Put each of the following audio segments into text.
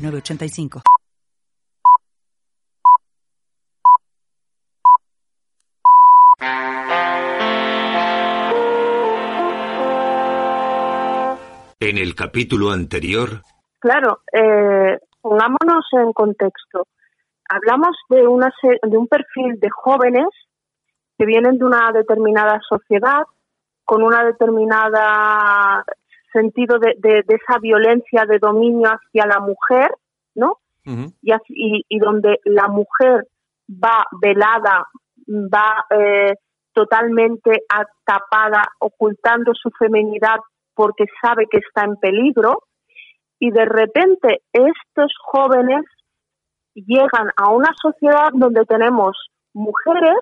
906985. En el capítulo anterior. Claro, eh, pongámonos en contexto. Hablamos de, una, de un perfil de jóvenes que vienen de una determinada sociedad, con una determinada sentido de, de, esa violencia de dominio hacia la mujer, ¿no? y, así, y, donde la mujer va velada, va eh, totalmente tapada, ocultando su feminidad porque sabe que está en peligro, y de repente estos jóvenes llegan a una sociedad donde tenemos mujeres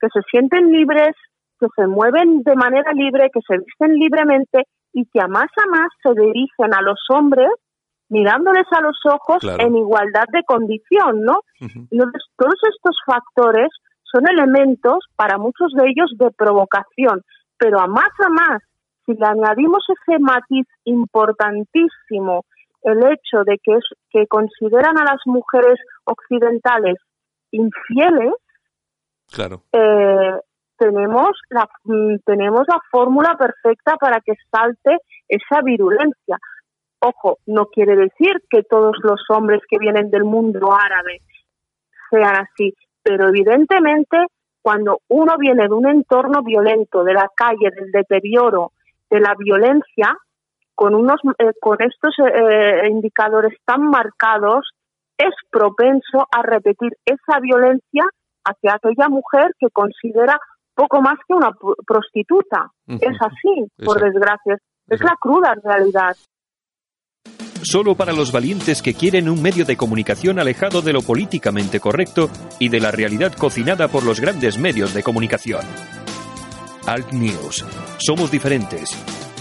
que se sienten libres, que se mueven de manera libre, que se visten libremente y que a más a más se dirigen a los hombres mirándoles a los ojos en igualdad de condición, ¿no? Entonces, todos estos factores son elementos para muchos de ellos de provocación, pero a más a más, si le añadimos ese matiz importantísimo, el hecho de que, es, que consideran a las mujeres occidentales infieles, claro. Eh, tenemos la, mm, tenemos la fórmula perfecta para que salte esa virulencia. Ojo, no quiere decir que todos los hombres que vienen del mundo árabe sean así, pero evidentemente cuando uno viene de un entorno violento, de la calle, del deterioro, de la violencia, con unos eh, con estos eh, indicadores tan marcados, es propenso a repetir esa violencia hacia aquella mujer que considera poco más que una prostituta. Es así, por desgracia. Es la cruda realidad. Solo para los valientes que quieren un medio de comunicación alejado de lo políticamente correcto y de la realidad cocinada por los grandes medios de comunicación. Alt News. Somos diferentes.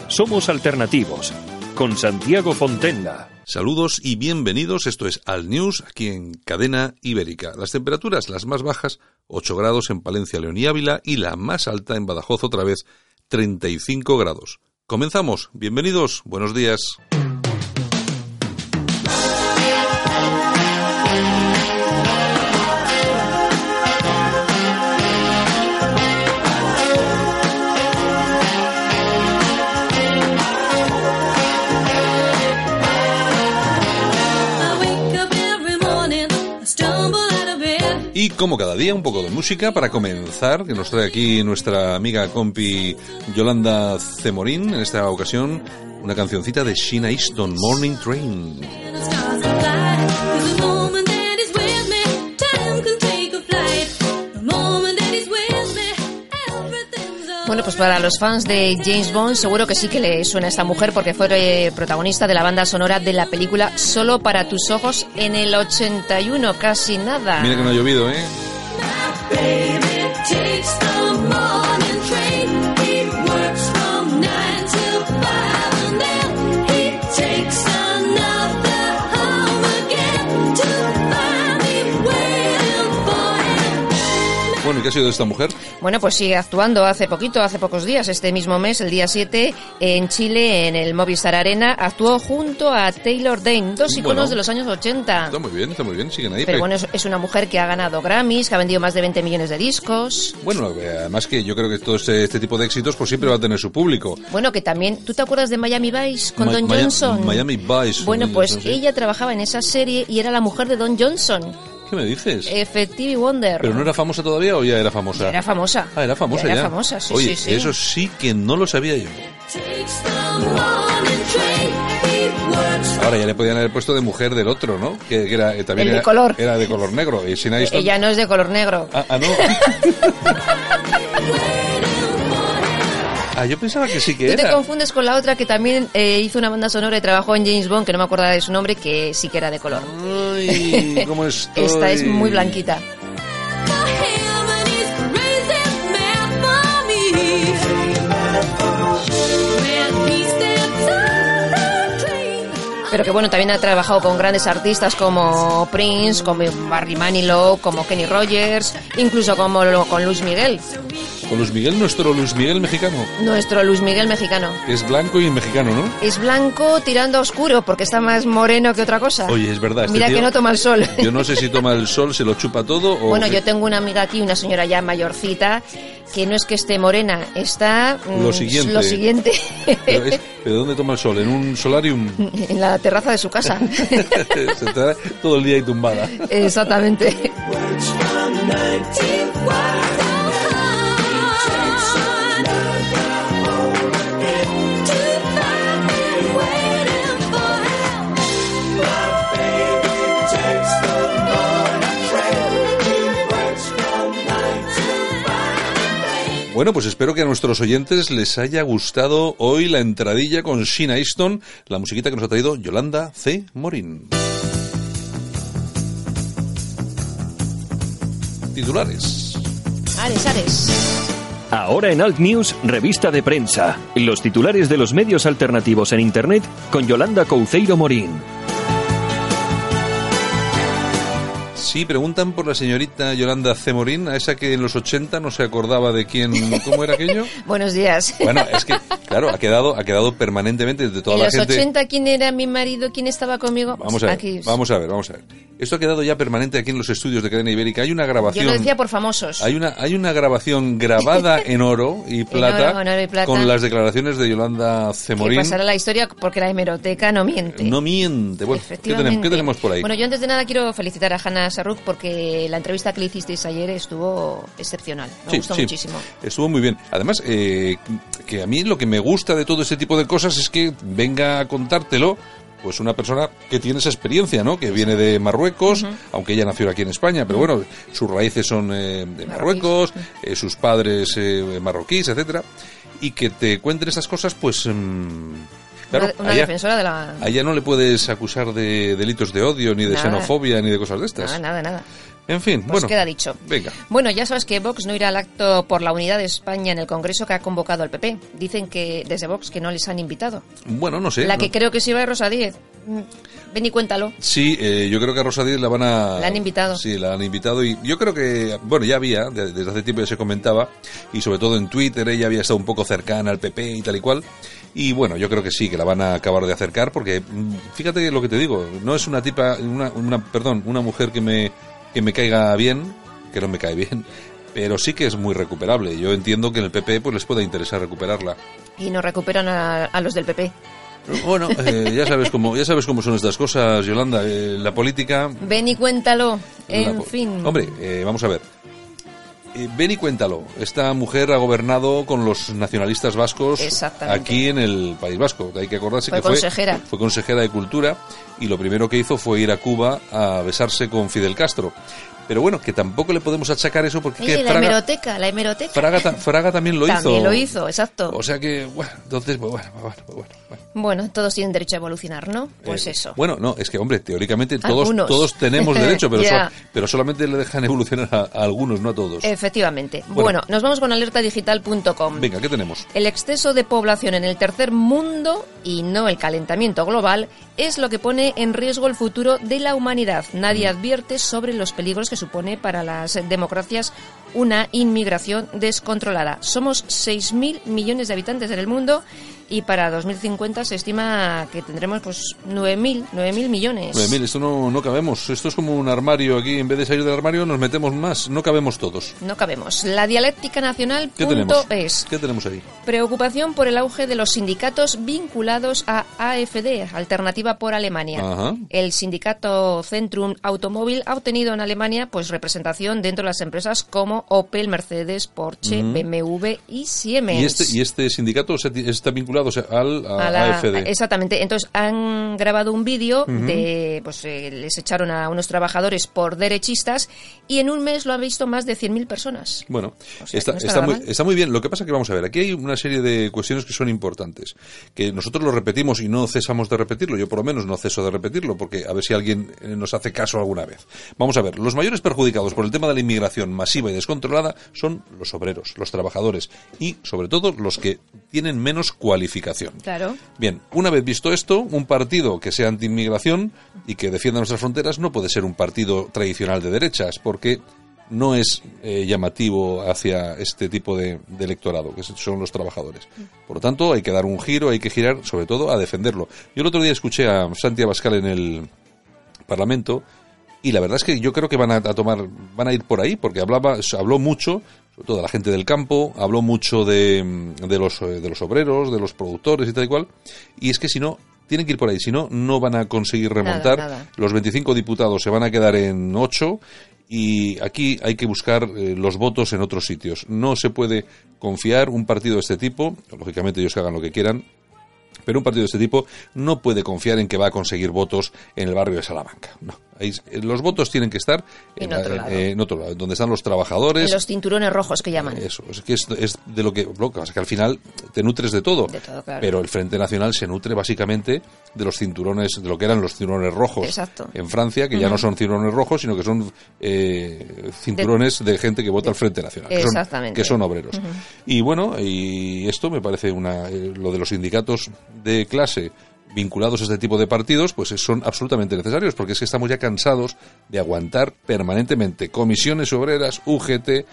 Somos alternativos. Con Santiago Fontenla. Saludos y bienvenidos. Esto es Al News, aquí en Cadena Ibérica. Las temperaturas, las más bajas, 8 grados en Palencia, León y Ávila, y la más alta en Badajoz, otra vez, 35 grados. Comenzamos. Bienvenidos. Buenos días. Como cada día, un poco de música para comenzar, que nos trae aquí nuestra amiga compi Yolanda Cemorín, en esta ocasión una cancioncita de Sheena Easton, Morning Train. Bueno, pues para los fans de James Bond seguro que sí que le suena a esta mujer porque fue eh, protagonista de la banda sonora de la película Solo para tus ojos en el 81, casi nada. Mira que no ha llovido, ¿eh? Qué ha sido de esta mujer? Bueno, pues sigue actuando hace poquito, hace pocos días, este mismo mes, el día 7, en Chile, en el Movistar Arena, actuó junto a Taylor Dane, dos iconos de los años 80. Está muy bien, está muy bien, siguen ahí. Pero bueno, es, una mujer que ha ganado Grammys, que ha vendido más de 20 millones de discos. Bueno, eh, además que yo creo que todo este, este, tipo de éxitos pues siempre va a tener su público. Bueno, que también, ¿tú te acuerdas de Miami Vice con Don Johnson? Miami Vice. Bueno, pues ella trabajaba en esa serie y era la mujer de Don Johnson. ¿Qué me dices? Effective Wonder. ¿Pero no era famosa todavía o ya era famosa? Era famosa. Ah, era famosa ya. Era famosa, sí, Oye, sí, sí. eso sí que no lo sabía yo. Ahora ya le podían haber puesto de mujer del otro, ¿no? Que, era eh, también El de era, color. era de color negro. Y sin ahí Ella no es de color negro. Ah, ah no. Ah, yo pensaba que sí que Tú era. te confundes con la otra que también eh, hizo una banda sonora y trabajó en James Bond, que no me acuerdo de su nombre, que sí que era de color. Ay, ¿cómo estoy? Esta es muy blanquita. Pero que bueno, también ha trabajado con grandes artistas como Prince, como Barry Manilow, como Kenny Rogers, incluso como lo- con Luis Miguel, Con Luis Miguel, nuestro Luis Miguel mexicano. nuestro Luis Miguel mexicano. Es blanco y mexicano, ¿no? Es blanco tirando a oscuro porque está más moreno que otra cosa. Oye, es verdad. este Mira tío- que no toma el sol. Yo no sé si toma el sol, se lo chupa todo o... Bueno, yo tengo una amiga aquí, una señora ya mayorcita, que no es que esté morena, está mm, Lo siguiente. lo siguiente Pero, es- ¿pero dónde toma el sol? ¿En un solarium? en la terraza de su casa. se da todo el día ahí tumbada. Exactamente. Bueno, pues espero que a nuestros oyentes les haya gustado hoy la entradilla con Sheena Easton, la musiquita que nos ha traído Yolanda C. Morín. Titulares. Ares, Ares. Ahora en Alt News, revista de prensa. Los titulares de los medios alternativos en Internet con Yolanda Couceiro Morín. Sí, preguntan por la señorita Yolanda C. Morín, a esa que en los 80 no se acordaba de quién, cómo era aquello. Buenos días. Bueno, es que, claro, ha quedado, ha quedado permanentemente de toda en la los gente. 80, ¿quién era mi marido? ¿Quién estaba conmigo? Vamos a ver, Aquí. vamos a ver, vamos a ver. Esto ha quedado ya permanente aquí en los estudios de Cadena Ibérica. Hay una Yo grabación. lo decía por famosos. Hay una, hay una grabación grabada en oro y plata, oro, en oro y plata. con las declaraciones de Yolanda que Cemorín. pasará la historia porque la hemeroteca no miente. No miente. Bueno, ¿qué tenemos, qué tenemos por ahí? Bueno, yo antes de nada quiero felicitar a Hannah Porque la entrevista que le hicisteis ayer estuvo excepcional. Me Sí, gustó sí. muchísimo. Estuvo muy bien. Además, eh, que a mí lo que me gusta de todo este tipo de cosas es que venga a contártelo pues una persona que tiene esa experiencia, ¿no? Que viene de Marruecos, aunque ella nació aquí en España, pero bueno, sus raíces son eh, de Marruecos, eh, sus padres eh, marroquíes, etcétera, y que te cuenten estas cosas, pues mm, claro, una una allá- defensora de la... a ella no le puedes acusar de delitos de odio, ni de Nada. xenofobia, ni de cosas de estas. Nada, nada, nada. En fin, Pues bueno. queda dicho. Venga. Bueno, ya sabes que Vox no irá al acto por la unidad de España en el Congreso que ha convocado el PP. Dicen que desde Vox que no les han invitado. Bueno, no sé. la no- que creo que sí va es Rosa Díez. Mm, Ven y cuéntalo. Sí, eh, yo creo que a Rosa Díez la van a... La han invitado. Sí, la han invitado y yo creo que, bueno, ya había, de- desde hace tiempo ya se comentaba, y sobre todo en Twitter ella había estado un poco cercana al PP y tal y cual, y bueno, yo creo que sí, que la van a acabar de acercar, porque mm, fíjate lo que te digo, no es una tipa, una, una perdón, una mujer que me, que me caiga bien, que no me cae bien, pero sí que es muy recuperable. Yo entiendo que en el PP pues les pueda interesar recuperarla. Y nos recuperan a, a los del PP. Bueno, eh, ya sabes cómo, ya sabes cómo son estas cosas, Yolanda. eh, la política Ven y cuéntalo. En fin. Hombre, eh, vamos a ver. Eh, ven y cuéntalo. Esta mujer ha gobernado con los nacionalistas vascos aquí en el País Vasco. Hay que acordarse Fue que fue consejera de Cultura y lo primero que hizo fue ir a Cuba a besarse con Fidel Castro. Pero bueno, que tampoco le podemos achacar eso porque que la Fraga, hemeroteca, la hemeroteca. Fraga, ta- Fraga también lo hizo. También lo hizo, exacto. O sea que, bueno, entonces, pues bueno, bueno, bueno, bueno. Bueno, todos tienen derecho a evolucionar, ¿no? Pues Eh, eso. Bueno, no, es que, hombre, teóricamente todos, Algunos. todos tenemos derecho, pero, so- pero solamente le dejan evolucionar a, a algunos, no a todos. Efectivamente. Bueno. Bueno, nos vamos con alertadigital.com. Venga, ¿qué tenemos? El exceso de población en el tercer mundo y no el calentamiento global es lo que pone en riesgo el futuro de la humanidad. Nadie advierte sobre los peligros que supone para las democracias una inmigración descontrolada. Somos 6.000 millones de habitantes en el mundo y para 2050 se estima que tendremos pues 9.000, 9.000 millones. 9.000, esto no, no cabemos. Esto es como un armario aquí. En vez de salir del armario, nos metemos más. No cabemos todos. No cabemos. La dialéctica nacional ¿Qué punto tenemos? es. ¿Qué tenemos ahí? Preocupación por el auge de los sindicatos vinculados a AFD, Alternativa por Alemania. Ajá. El sindicato Centrum Automóvil ha obtenido en Alemania pues representación dentro de las empresas como Opel, Mercedes, Porsche, BMW y Siemens. ¿Y este, ¿Y este sindicato se- está vinculado vinculados al a, a la- AFD. Exactamente. Entonces han grabado un vídeo de, pues eh, les echaron a unos trabajadores por derechistas y en un mes lo han visto más de 100.000 personas. Bueno, O sea, está, no está muy, mal. está muy bien. Lo que pasa que vamos a ver, aquí hay una serie de cuestiones que son importantes, que nosotros lo repetimos y no cesamos de repetirlo. Yo por lo menos no ceso de repetirlo, porque a ver si alguien eh, nos hace caso alguna vez. Vamos a ver, los mayores perjudicados por el tema de la inmigración masiva y descontrolada son los obreros, los trabajadores y sobre todo los que tienen menos Claro. Bien, una vez visto esto, un partido que sea anti-inmigración y que defienda nuestras fronteras no puede ser un partido tradicional de derechas, porque no es eh, llamativo hacia este tipo de, de electorado, que son los trabajadores. Por lo tanto, hay que dar un giro, hay que girar, sobre todo, a defenderlo. Yo el otro día escuché a Santi Abascal en el Parlamento y la verdad es que yo creo que van a, a tomar, van a ir por ahí, porque hablaba, habló mucho, sobre todo de la gente del campo, habló mucho de, de los, eh, de los obreros, de los productores y tal y cual, y es que si no, tienen que ir por ahí, si no, no van a conseguir remontar. nada. Los 25 diputados se van a quedar en 8 y aquí hay que buscar eh, los votos en otros sitios. No se puede confiar un partido de este tipo, lógicamente ellos que hagan lo que quieran, pero un partido de este tipo no puede confiar en que va a conseguir votos en el barrio de Salamanca. No. Ahí- eh, los votos tienen que estar En la- otro lado. eh, en otro lado, donde están los trabajadores. En los cinturones rojos que llaman. Eso, es que es, es de lo que, lo que pasa que al final te nutres de todo. De todo, claro. Pero el Frente Nacional se nutre básicamente de los cinturones, de lo que eran los cinturones rojos Exacto. en Francia, que ya no son cinturones rojos, sino que son eh, cinturones de, gente que vota al Frente Nacional, que son, Exactamente. que son obreros. Y bueno, y esto me parece una, eh, lo de los sindicatos de clase vinculados a este tipo de partidos, pues son absolutamente necesarios, porque es que estamos ya cansados de aguantar permanentemente comisiones obreras, UGT,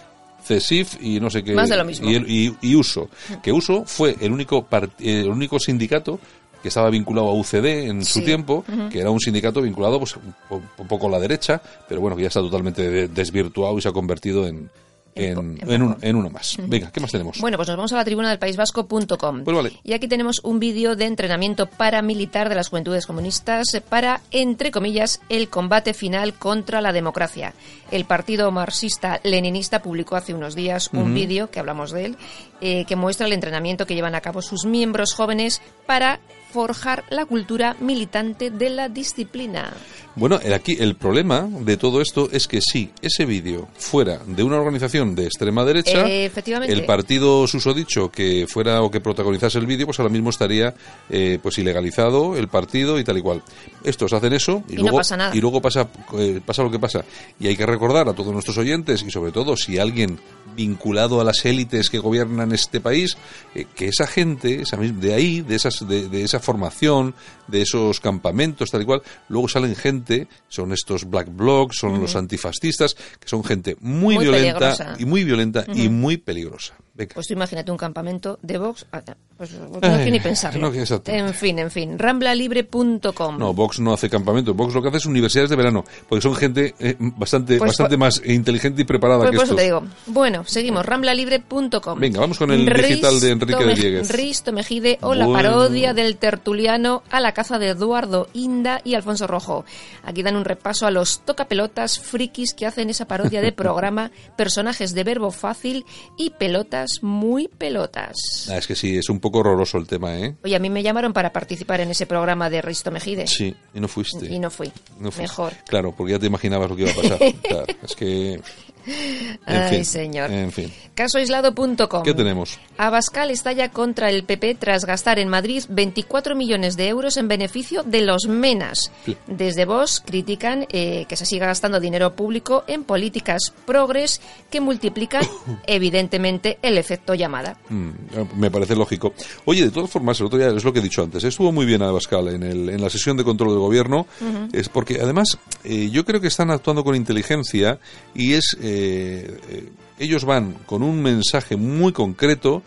CESIF y no sé qué. Más de lo mismo. Y, el- y- y USO. Que USO fue el único, el único sindicato que estaba vinculado a UCD en su tiempo, que era un sindicato vinculado pues, un, po- un poco a la derecha, pero bueno, que ya está totalmente de- desvirtuado y se ha convertido en, En en, uno más. Venga, ¿qué más tenemos? Bueno, pues nos vamos a la tribuna del País Vasco.com. Pues vale. Y aquí tenemos un vídeo de entrenamiento paramilitar de las juventudes comunistas para, entre comillas, el combate final contra la democracia. El partido marxista-leninista publicó hace unos días un vídeo, que hablamos de él, eh, que muestra el entrenamiento que llevan a cabo sus miembros jóvenes para forjar la cultura militante de la disciplina. Bueno, el- aquí el problema de todo esto es que si ese vídeo fuera de una organización de extrema derecha, Eh, efectivamente. el partido susodicho que fuera o que protagonizase el vídeo, pues ahora mismo estaría eh, pues ilegalizado el partido y tal y cual. Estos hacen eso y, Y no luego pasa nada. y luego pasa eh, pasa lo que pasa. Y hay que recordar a todos nuestros oyentes y sobre todo si alguien vinculado a las élites que gobiernan este país, eh, que esa gente, esa de ahí, de esas, de, de esa formación, de esos campamentos, tal y cual, luego salen gente, son estos black blocs, son los antifascistas, que son gente muy, Muy violenta peligrosa. y muy violenta y muy peligrosa. Venga. Pues tú imagínate un campamento de Vox, ah, pues no Ay, quiero ni pensarlo. no, en fin, en fin, ramblalibre.com. No, Vox no hace campamento. Vox lo que hace es universidades de verano, porque son gente eh, bastante, Pues bastante por- más inteligente y preparada Pues que por eso te digo. Bueno, seguimos. Ramblalibre.com. Venga, vamos con el digital de Enrique de Dieguez. Risto Mejide o la parodia del tertuliano a la caza de Eduardo Inda y Alfonso Rojo. Aquí dan un repaso a los tocapelotas frikis que hacen esa parodia de programa, personajes de verbo fácil y pelotas muy pelotas. Ah, es que sí, es un poco horroroso el tema, ¿eh? Oye, a mí me llamaron para participar en ese programa de Risto Mejide. Sí, y no fuiste. Y no fui. No fuiste. Mejor. Claro, porque ya te imaginabas lo que iba a pasar. Claro, es que... En Ay, fin, señor. En fin. Casoaislado.com. ¿Qué tenemos? Abascal estalla contra el PP tras gastar en Madrid 24 millones de euros en beneficio de los menas. Sí. Desde Vox critican eh, que se siga gastando dinero público en políticas progres que multiplican evidentemente el efecto llamada. Mm, me parece lógico. Oye, de todas formas, el otro día es lo que he dicho antes. Estuvo muy bien Abascal en, el, en la sesión de control del gobierno. Es porque, además, eh, yo creo que están actuando con inteligencia y es. eh, eh, ellos van con un mensaje muy concreto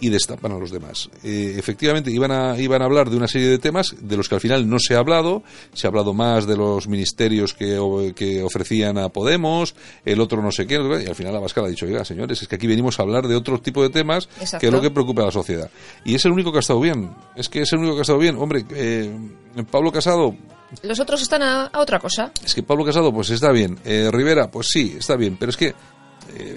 y destapan a los demás. Eh, efectivamente, iban a, iban a hablar de una serie de temas de los que al final no se ha hablado. Se ha hablado más de los ministerios que, o- que ofrecían a Podemos, el otro no sé qué, y al final Abascal ha dicho, oiga, señores, es que aquí venimos a hablar de otro tipo de temas Exacto. que es lo que preocupa a la sociedad. Y es el único que ha estado bien. Es que es el único que ha estado bien. Hombre, eh, Pablo Casado, Los otros están a, a otra cosa. es que Pablo Casado, pues está bien. Eh, Rivera, pues sí, está bien. Pero es que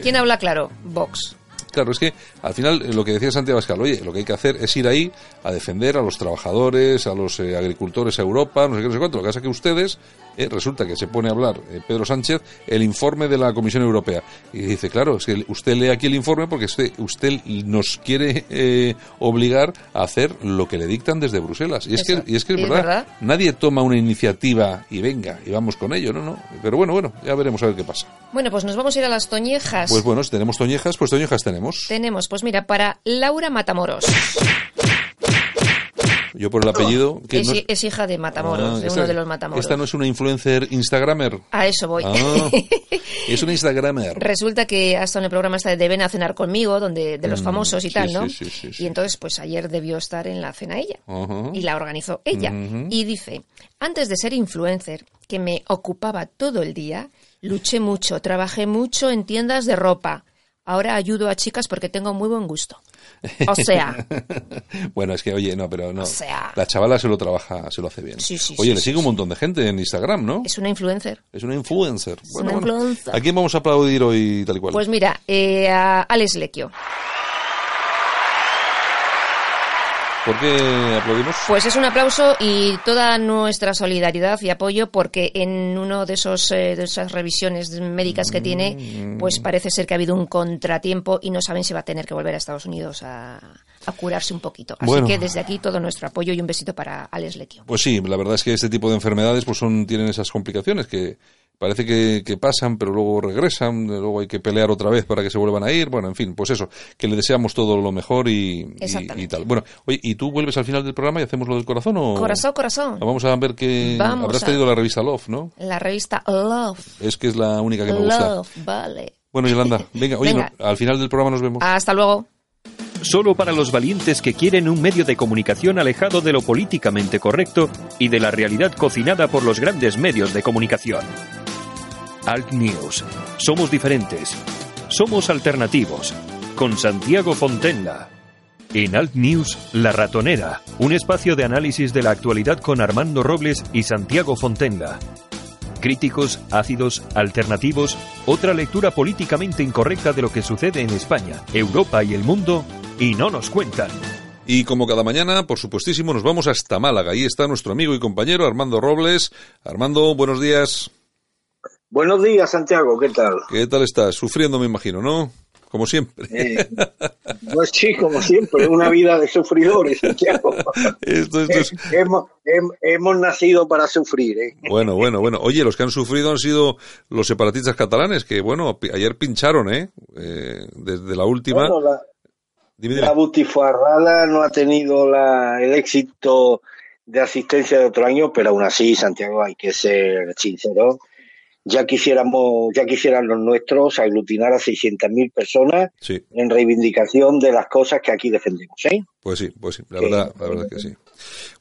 ¿Quién habla claro? Vox. claro, es que al final lo que decía Santiago Pascal, oye, lo que hay que hacer es ir ahí a defender a los trabajadores, a los eh, agricultores a Europa, no sé qué, no sé cuánto. Lo que pasa es que ustedes, eh, resulta que se pone a hablar eh, Pedro Sánchez el informe de la Comisión Europea. Y dice, claro, es que usted lee aquí el informe porque usted, usted nos quiere obligar a hacer lo que le dictan desde Bruselas. Y es que, y es que es verdad, nadie toma una iniciativa y venga, y vamos con ello, ¿no? no Pero bueno, bueno, ya veremos a ver qué pasa. Bueno, pues nos vamos a ir a las toñejas. Pues bueno, si tenemos toñejas, pues toñejas tenemos. Tenemos, pues mira, para Laura Matamoros. Yo por el apellido... Que es, hija de Matamoros, ah, de uno de los Matamoros. ¿Esta no es una influencer Instagramer? A eso voy. Ah, es una Instagramer. Resulta que hasta en el programa está de Deben a cenar conmigo, donde de los mm, famosos y tal, ¿no? y entonces, pues ayer debió estar en la cena ella. Y la organizó ella. Y dice, antes de ser influencer, que me ocupaba todo el día, luché mucho, trabajé mucho en tiendas de ropa. Ahora ayudo a chicas porque tengo muy buen gusto. O sea. bueno, es que, oye, no, pero no. O sea. La chavala se lo trabaja, se lo hace bien. Sí, sí, oye, le sigue un montón de gente en Instagram, ¿no? Es una influencer. Es una influencer. bueno, ¿A quién vamos a aplaudir hoy tal y cual? Pues mira, eh, a Alex Lequio. ¿Por qué aplaudimos? Pues es un aplauso y toda nuestra solidaridad y apoyo porque en uno de esos eh, de esas revisiones médicas que tiene, pues parece ser que ha habido un contratiempo y no saben si va a tener que volver a Estados Unidos a, curarse un poquito. Así que desde aquí todo nuestro apoyo y un besito para Alex Lequio. Pues sí, la verdad es que este tipo de enfermedades pues son tienen esas complicaciones que parece que, pasan, pero luego regresan, luego hay que pelear otra vez para que se vuelvan a ir. Bueno, en fin, pues eso, que le deseamos todo lo mejor y, tal. Bueno, oye, ¿y tú vuelves al final del programa y hacemos lo del corazón o...? Corazón, corazón. Vamos a ver que habrás traído la revista Love, ¿no? La revista Love. Es que es la única que me gusta. Love, vale. Bueno, Yolanda, venga, oye, al final del programa nos vemos. Hasta luego. Solo para los valientes que quieren un medio de comunicación alejado de lo políticamente correcto y de la realidad cocinada por los grandes medios de comunicación. Alt News. Somos diferentes. Somos alternativos. Con Santiago Fontenla. En Alt News, La Ratonera, un espacio de análisis de la actualidad con Armando Robles y Santiago Fontenla. Críticos, ácidos, alternativos, otra lectura políticamente incorrecta de lo que sucede en España, Europa y el mundo, y no nos cuentan. Y como cada mañana, por supuestísimo, nos vamos hasta Málaga. Ahí está nuestro amigo y compañero Armando Robles. Armando, buenos días. Buenos días, Santiago, ¿qué tal? ¿Qué tal estás? Sufriendo, me imagino, ¿no? Como siempre. Eh, pues sí, como siempre, una vida de sufridores, Santiago. esto, hemos, nacido para sufrir. ¿eh? Bueno, bueno, bueno. Oye, los que han sufrido han sido los separatistas catalanes, que bueno, ayer pincharon, ¿eh? eh desde la última. la, la butifarrada no ha tenido la, el éxito de asistencia de otro año, pero aún así, Santiago, hay que ser sincero ya quisiéramos, ya quisieran los nuestros aglutinar a 600.000 personas en reivindicación de las cosas que aquí defendemos, ¿eh? Pues sí, pues sí, la verdad, la verdad que sí.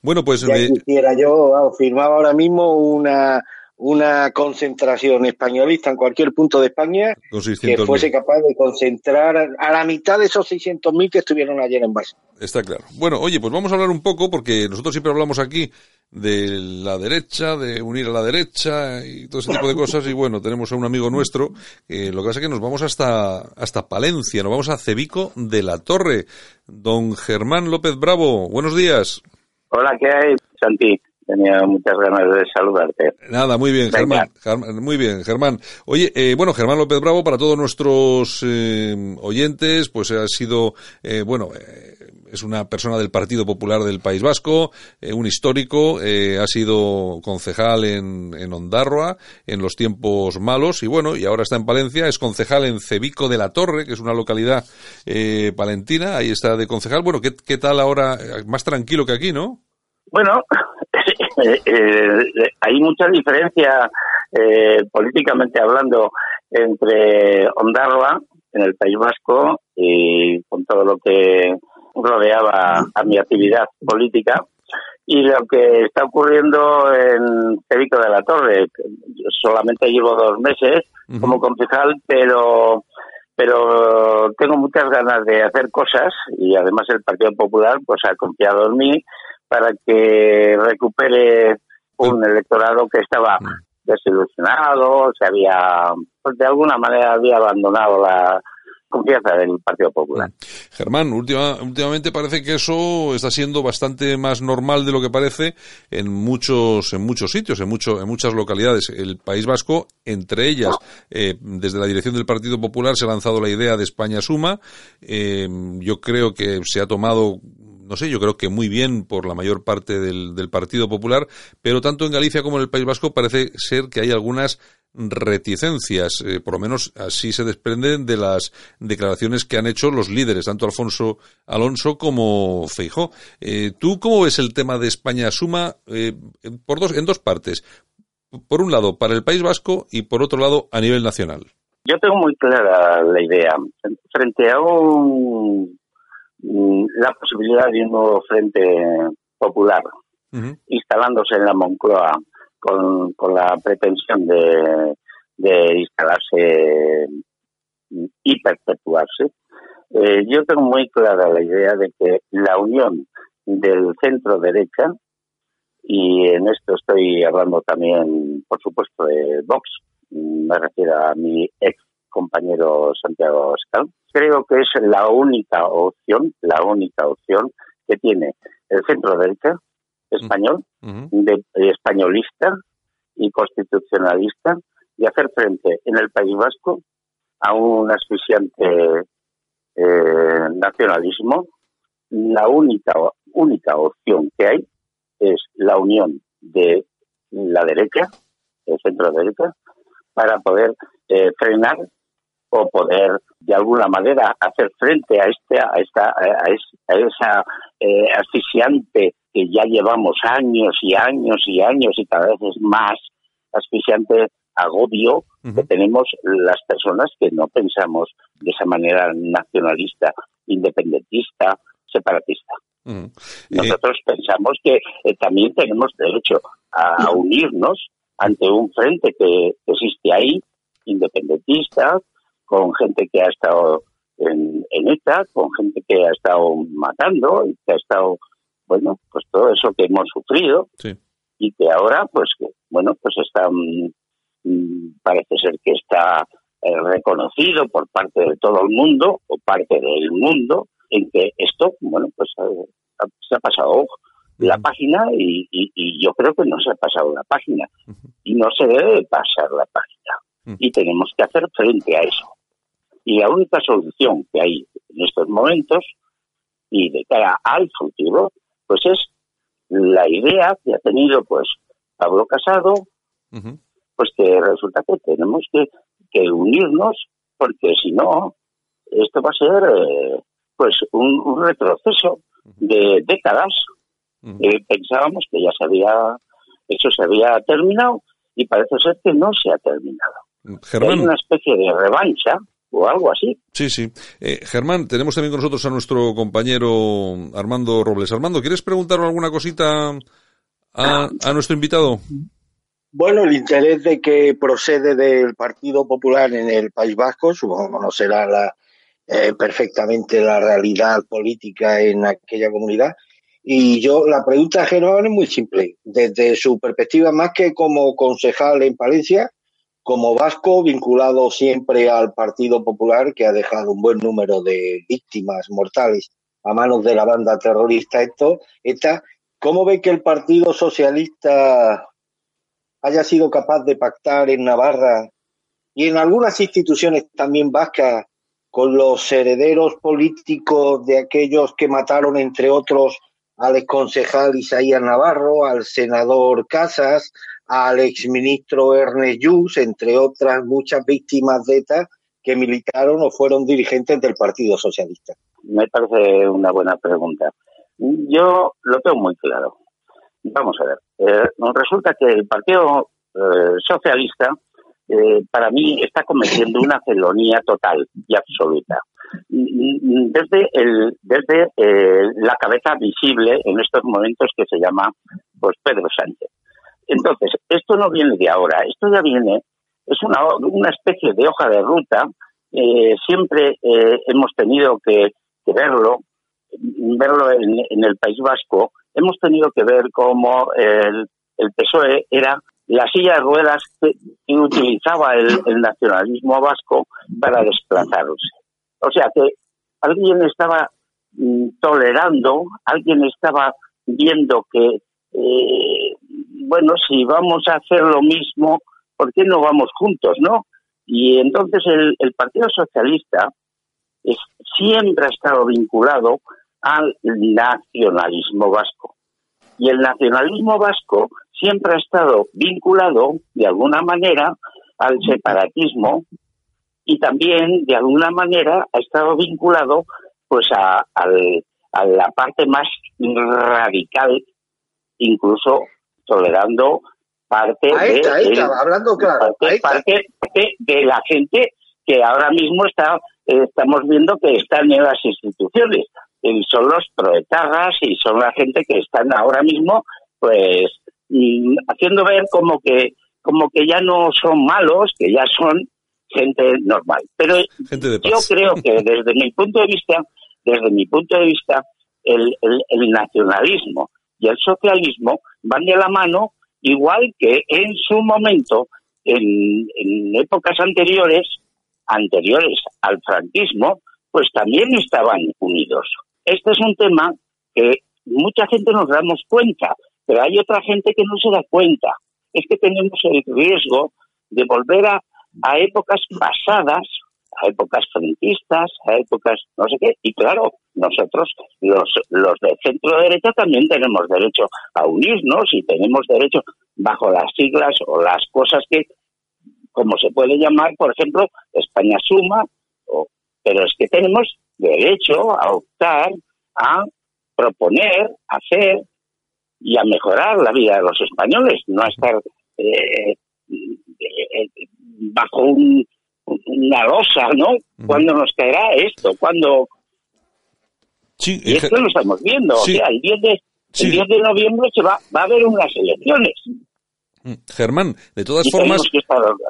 Bueno, pues ya quisiera yo firmaba ahora mismo una una concentración españolista en cualquier punto de España que fuese capaz de concentrar a la mitad de esos 600.000 que estuvieron ayer en base. Está claro. Bueno, oye, pues vamos a hablar un poco, porque nosotros siempre hablamos aquí de la derecha, de unir a la derecha y todo ese tipo de cosas. Y bueno, tenemos a un amigo nuestro, eh, lo que pasa es que nos vamos hasta, hasta Palencia, nos vamos a Cebico de la Torre. Don Germán López Bravo, buenos días. Hola, ¿qué hay, Santi? Tenía muchas ganas de saludarte. Nada, muy bien, Germán. Muy bien, Germán. Oye, eh, bueno, Germán López Bravo, para todos nuestros eh, oyentes, pues ha sido, eh, bueno, es una persona del Partido Popular del País Vasco, un histórico, ha sido concejal en, en Ondarroa en los tiempos malos y bueno, y ahora está en Palencia, es concejal en Cebico de la Torre, que es una localidad palentina, ahí está de concejal. Bueno, ¿qué, qué tal ahora? Más tranquilo que aquí, ¿no? Bueno, eh, eh, hay mucha diferencia eh, políticamente hablando entre Ondarroa en el País Vasco y con todo lo que rodeaba a mi actividad política y lo que está ocurriendo en Cevico de la Torre. solamente llevo dos meses como concejal, pero pero tengo muchas ganas de hacer cosas y además el Partido Popular pues ha confiado en mí para que recupere un electorado que estaba mm. desilusionado, se había, pues de alguna manera había abandonado la desconfianza del Partido Popular. Germán, última, últimamente parece que eso está siendo bastante más normal de lo que parece en muchos, en muchos sitios, en, mucho, en muchas localidades. El País Vasco, entre ellas, eh, desde la dirección del Partido Popular se ha lanzado la idea de España Suma. Eh, yo creo que se ha tomado no sé, yo creo que muy bien por la mayor parte del, Partido Popular, pero tanto en Galicia como en el País Vasco parece ser que hay algunas reticencias, eh, por lo menos así se desprenden de las declaraciones que han hecho los líderes, tanto Alfonso Alonso como Feijó. Eh, ¿Tú cómo ves el tema de España Suma eh, por dos, en dos partes? Por un lado, para el País Vasco y por otro lado, a nivel nacional. Yo tengo muy clara la idea. Frente a un, la posibilidad de un nuevo frente popular instalándose en la Moncloa con, con la pretensión de, de instalarse y perpetuarse. Eh, yo tengo muy clara la idea de que la unión del centro derecha, y en esto estoy hablando también, por supuesto, de Vox, me refiero a mi ex compañero Santiago Escal, creo que es la única opción, la única opción que tiene el centro derecha español, de, españolista y constitucionalista, y hacer frente en el País Vasco a un asfixiante eh, nacionalismo. La única, única opción que hay es la unión de la derecha, el centro derecha, para poder eh, frenar o poder de alguna manera hacer frente a este a esta a, esa eh, asfixiante que ya llevamos años y años y años y cada vez es más asfixiante agobio que tenemos las personas que no pensamos de esa manera nacionalista, independentista, separatista. Nosotros pensamos que eh, también tenemos derecho a unirnos ante un frente que existe ahí, independentista, con gente que ha estado en, en ETA, con gente que ha estado matando y que ha estado bueno, pues todo eso que hemos sufrido. Y que ahora, pues, bueno, pues está, mm, parece ser que está eh, reconocido por parte de todo el mundo o parte del mundo en que esto, bueno, pues eh, se ha pasado la página y, yo creo que no se ha pasado la página. Y no se debe pasar la página. Y tenemos que hacer frente a eso. Y la única solución que hay en estos momentos y de cara al futuro pues es la idea que ha tenido pues Pablo Casado, pues que resulta que tenemos que, unirnos porque si no, esto va a ser eh, pues un, retroceso de décadas. Eh, pensábamos que ya se había, eso se había terminado y parece ser que no se ha terminado. Hay una especie de revancha o algo así. Sí, sí. Eh, Germán, tenemos también con nosotros a nuestro compañero Armando Robles. Armando, ¿quieres preguntar alguna cosita a, nuestro invitado? Bueno, el interés de que procede del Partido Popular en el País Vasco, supongo no será la, eh, perfectamente la realidad política en aquella comunidad. Y yo, la pregunta a Germán es muy simple. Desde su perspectiva, más que como concejal en Palencia, como vasco, vinculado siempre al Partido Popular, que ha dejado un buen número de víctimas mortales a manos de la banda terrorista, esto, ¿cómo ve que el Partido Socialista haya sido capaz de pactar en Navarra y en algunas instituciones también vascas con los herederos políticos de aquellos que mataron, entre otros, al exconcejal Isaías Navarro, al senador Casas, al exministro Ernest Jus, entre otras muchas víctimas de ETA que militaron o fueron dirigentes del Partido Socialista? Me parece una buena pregunta. Yo lo tengo muy claro. Vamos a ver. Eh, resulta que el Partido eh, Socialista, eh, para mí, está cometiendo una felonía total y absoluta. Desde, desde la cabeza visible en estos momentos que se llama pues Pedro Sánchez. Entonces, esto no viene de ahora, esto ya viene, es una, una especie de hoja de ruta, eh, siempre eh, hemos tenido que, verlo, verlo en, el País Vasco, hemos tenido que ver cómo el, PSOE era la silla de ruedas que, utilizaba el, nacionalismo vasco para desplazarse. O sea que alguien estaba mm, tolerando, alguien estaba viendo que, eh, bueno, si vamos a hacer lo mismo, ¿por qué no vamos juntos, no? Y entonces el, Partido Socialista es, siempre ha estado vinculado al nacionalismo vasco. Y el nacionalismo vasco siempre ha estado vinculado, de alguna manera, al separatismo y también, de alguna manera, ha estado vinculado pues a, la parte más radical, incluso tolerando parte de hablando claro, parte, de la gente que ahora mismo está estamos viendo que están en las instituciones y son los proetarras y son la gente que están ahora mismo pues mm, haciendo ver como que como que ya no son malos que ya son gente normal. Pero yo creo que desde mi punto de vista desde mi punto de vista el, el nacionalismo y el socialismo van de la mano igual que en su momento en, épocas anteriores anteriores al franquismo pues también estaban unidos este es un tema que mucha gente nos damos cuenta, pero hay otra gente que no se da cuenta. Es que tenemos el riesgo de volver a, épocas pasadas, a épocas franquistas, a épocas no sé qué. Y claro, nosotros, los, los de centro derecha, también tenemos derecho a unirnos y tenemos derecho, bajo las siglas o las cosas que, como se puede llamar, por ejemplo, España Suma, o, pero es que tenemos derecho a optar a proponer, a hacer y a mejorar la vida de los españoles, no a estar eh, eh, bajo una losa, ¿no? ¿Cuándo nos caerá esto? ¿Cuándo...? y esto lo estamos viendo. O sea, el 10 de, el 10 de noviembre se va, va a haber unas elecciones. Germán, de todas formas,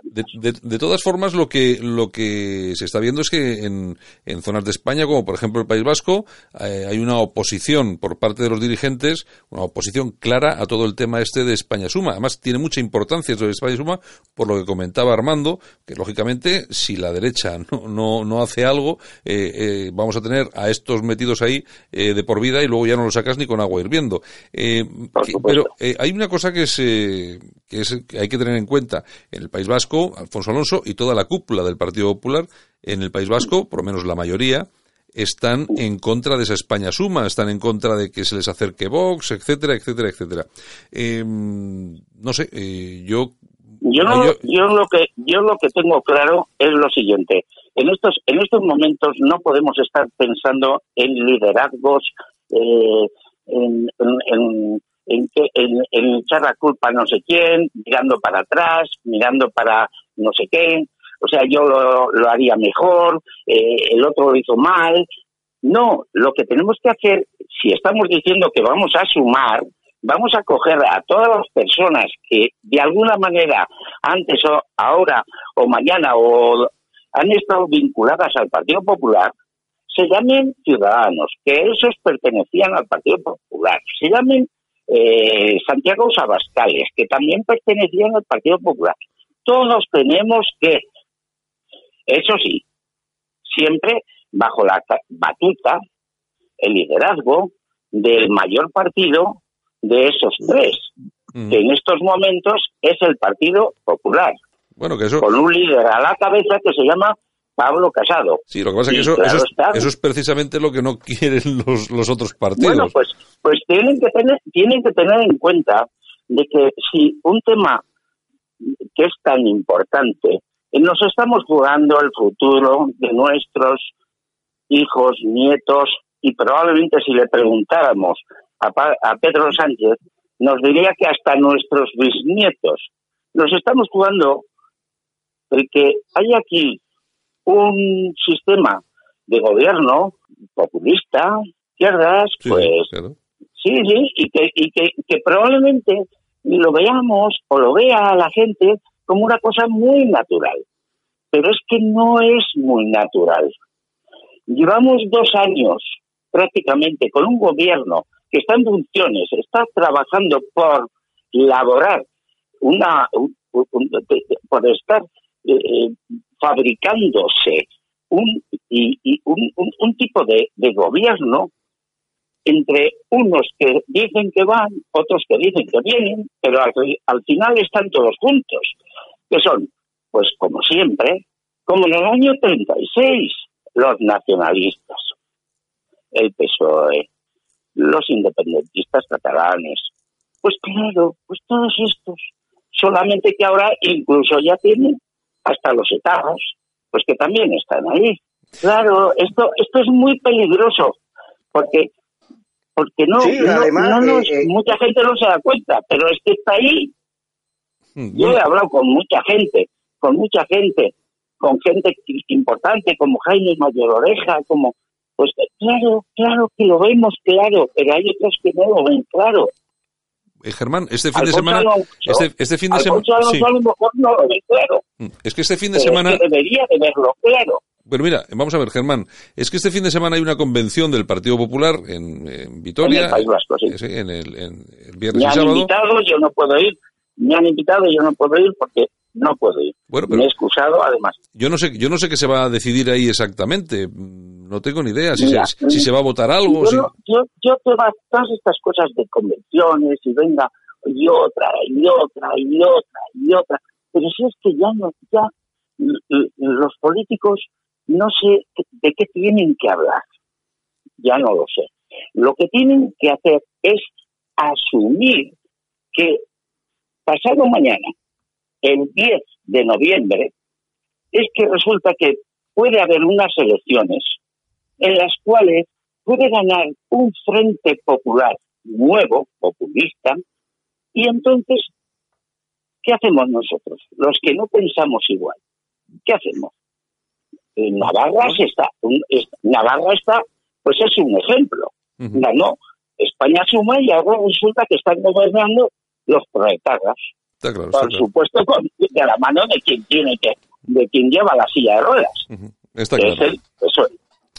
de, todas formas, lo que lo que se está viendo es que en, en zonas de España, como por ejemplo el País Vasco, eh, hay una oposición por parte de los dirigentes, una oposición clara a todo el tema este de España Suma. Además, tiene mucha importancia esto de España Suma, por lo que comentaba Armando, que lógicamente, si la derecha no, no, no hace algo, eh, eh, vamos a tener a estos metidos ahí de por vida y luego ya no lo sacas ni con agua hirviendo. pero hay una cosa que se que, es, que hay que tener en cuenta en el País Vasco, Alfonso Alonso y toda la cúpula del Partido Popular en el País Vasco, por lo menos la mayoría, están en contra de esa España suma, están en contra de que se les acerque Vox, etcétera, etcétera, etcétera. Em, no sé, eh, yo yo, yo, lo que yo lo que tengo claro es lo siguiente en estos en estos momentos no podemos estar pensando en liderazgos eh, en, en, que, en, echar la culpa a no sé quién, mirando para atrás, mirando para no sé qué, o sea, yo lo, haría mejor, eh, el otro lo hizo mal. No, lo que tenemos que hacer, si estamos diciendo que vamos a sumar, vamos a coger a todas las personas que de alguna manera, antes o ahora o mañana o han estado vinculadas al Partido Popular, se llamen ciudadanos, que esos pertenecían al Partido Popular, se llamen eh, Santiago Sabascales, que también pertenecían al Partido Popular. Todos tenemos que, eso sí, siempre bajo la batuta, el liderazgo del mayor partido de esos tres, mm. que en estos momentos es el Partido Popular. Bueno, que eso... Con un líder a la cabeza que se llama Pablo Casado. Sí, lo que pasa es que eso, eso, es, precisamente lo que no quieren los, los otros partidos. Bueno, pues, pues tienen, que tener, tienen que tener en cuenta de que si un tema que es tan importante, eh, nos estamos jugando el futuro de nuestros hijos, nietos, y probablemente si le preguntáramos a, a Pedro Sánchez, nos diría que hasta nuestros bisnietos. Nos estamos jugando el que hay aquí un sistema de gobierno populista, izquierdas, pues sí, sí, y que, y que, que probablemente lo veamos o lo vea la gente como una cosa muy natural. Pero es que no es muy natural. Llevamos dos años prácticamente con un gobierno que está en funciones, está trabajando por elaborar una, por estar eh, fabricándose un un, tipo de, gobierno entre unos que dicen que van, otros que dicen que vienen, pero al, al, final están todos juntos, que son, pues como siempre, como en el año 36, los nacionalistas, el PSOE, los independentistas catalanes, pues claro, pues todos estos, solamente que ahora incluso ya tienen hasta los etapas, pues que también están ahí. Claro, esto esto es muy peligroso porque porque no, no, eh, eh, mucha gente no se da cuenta, pero es que está ahí. Mm, Yo he hablado con mucha gente, con mucha gente, con gente importante como Jaime Mayor Oreja, como pues claro, claro que lo vemos claro, pero hay otros que no lo ven claro. Eh, Germán, este fin de semana, este, este, fin de semana, mm, Es que este fin de semana debería de verlo claro. Bueno, mira, vamos a ver, Germán, es que este fin de semana hay una convención del Partido Popular en, Vitoria, en el País Vasco, sí. en, el, viernes Me han invitado, yo no puedo ir. Me han invitado, yo no puedo ir porque no puedo ir. Bueno, Me he excusado, además. Yo no sé, yo no sé qué se va a decidir ahí exactamente. No tengo ni idea si, se, si se va a votar algo. Yo, yo, yo todas estas cosas de convenciones y venga y otra y otra y otra y otra. Pero si es que ya no, ya los políticos no sé de qué tienen que hablar. Ya no lo sé. Lo que tienen que hacer es asumir que pasado mañana, el 10 de noviembre, es que resulta que puede haber unas elecciones en las cuales puede ganar un frente popular nuevo, populista, y entonces, ¿qué hacemos nosotros? Los que no pensamos igual. ¿Qué hacemos? Navarra está, Navarra está, pues es un ejemplo. no España suma y ahora resulta que están gobernando los proletarios. Por supuesto, con, de la mano de quien tiene que, de quien lleva la silla de ruedas. Está claro.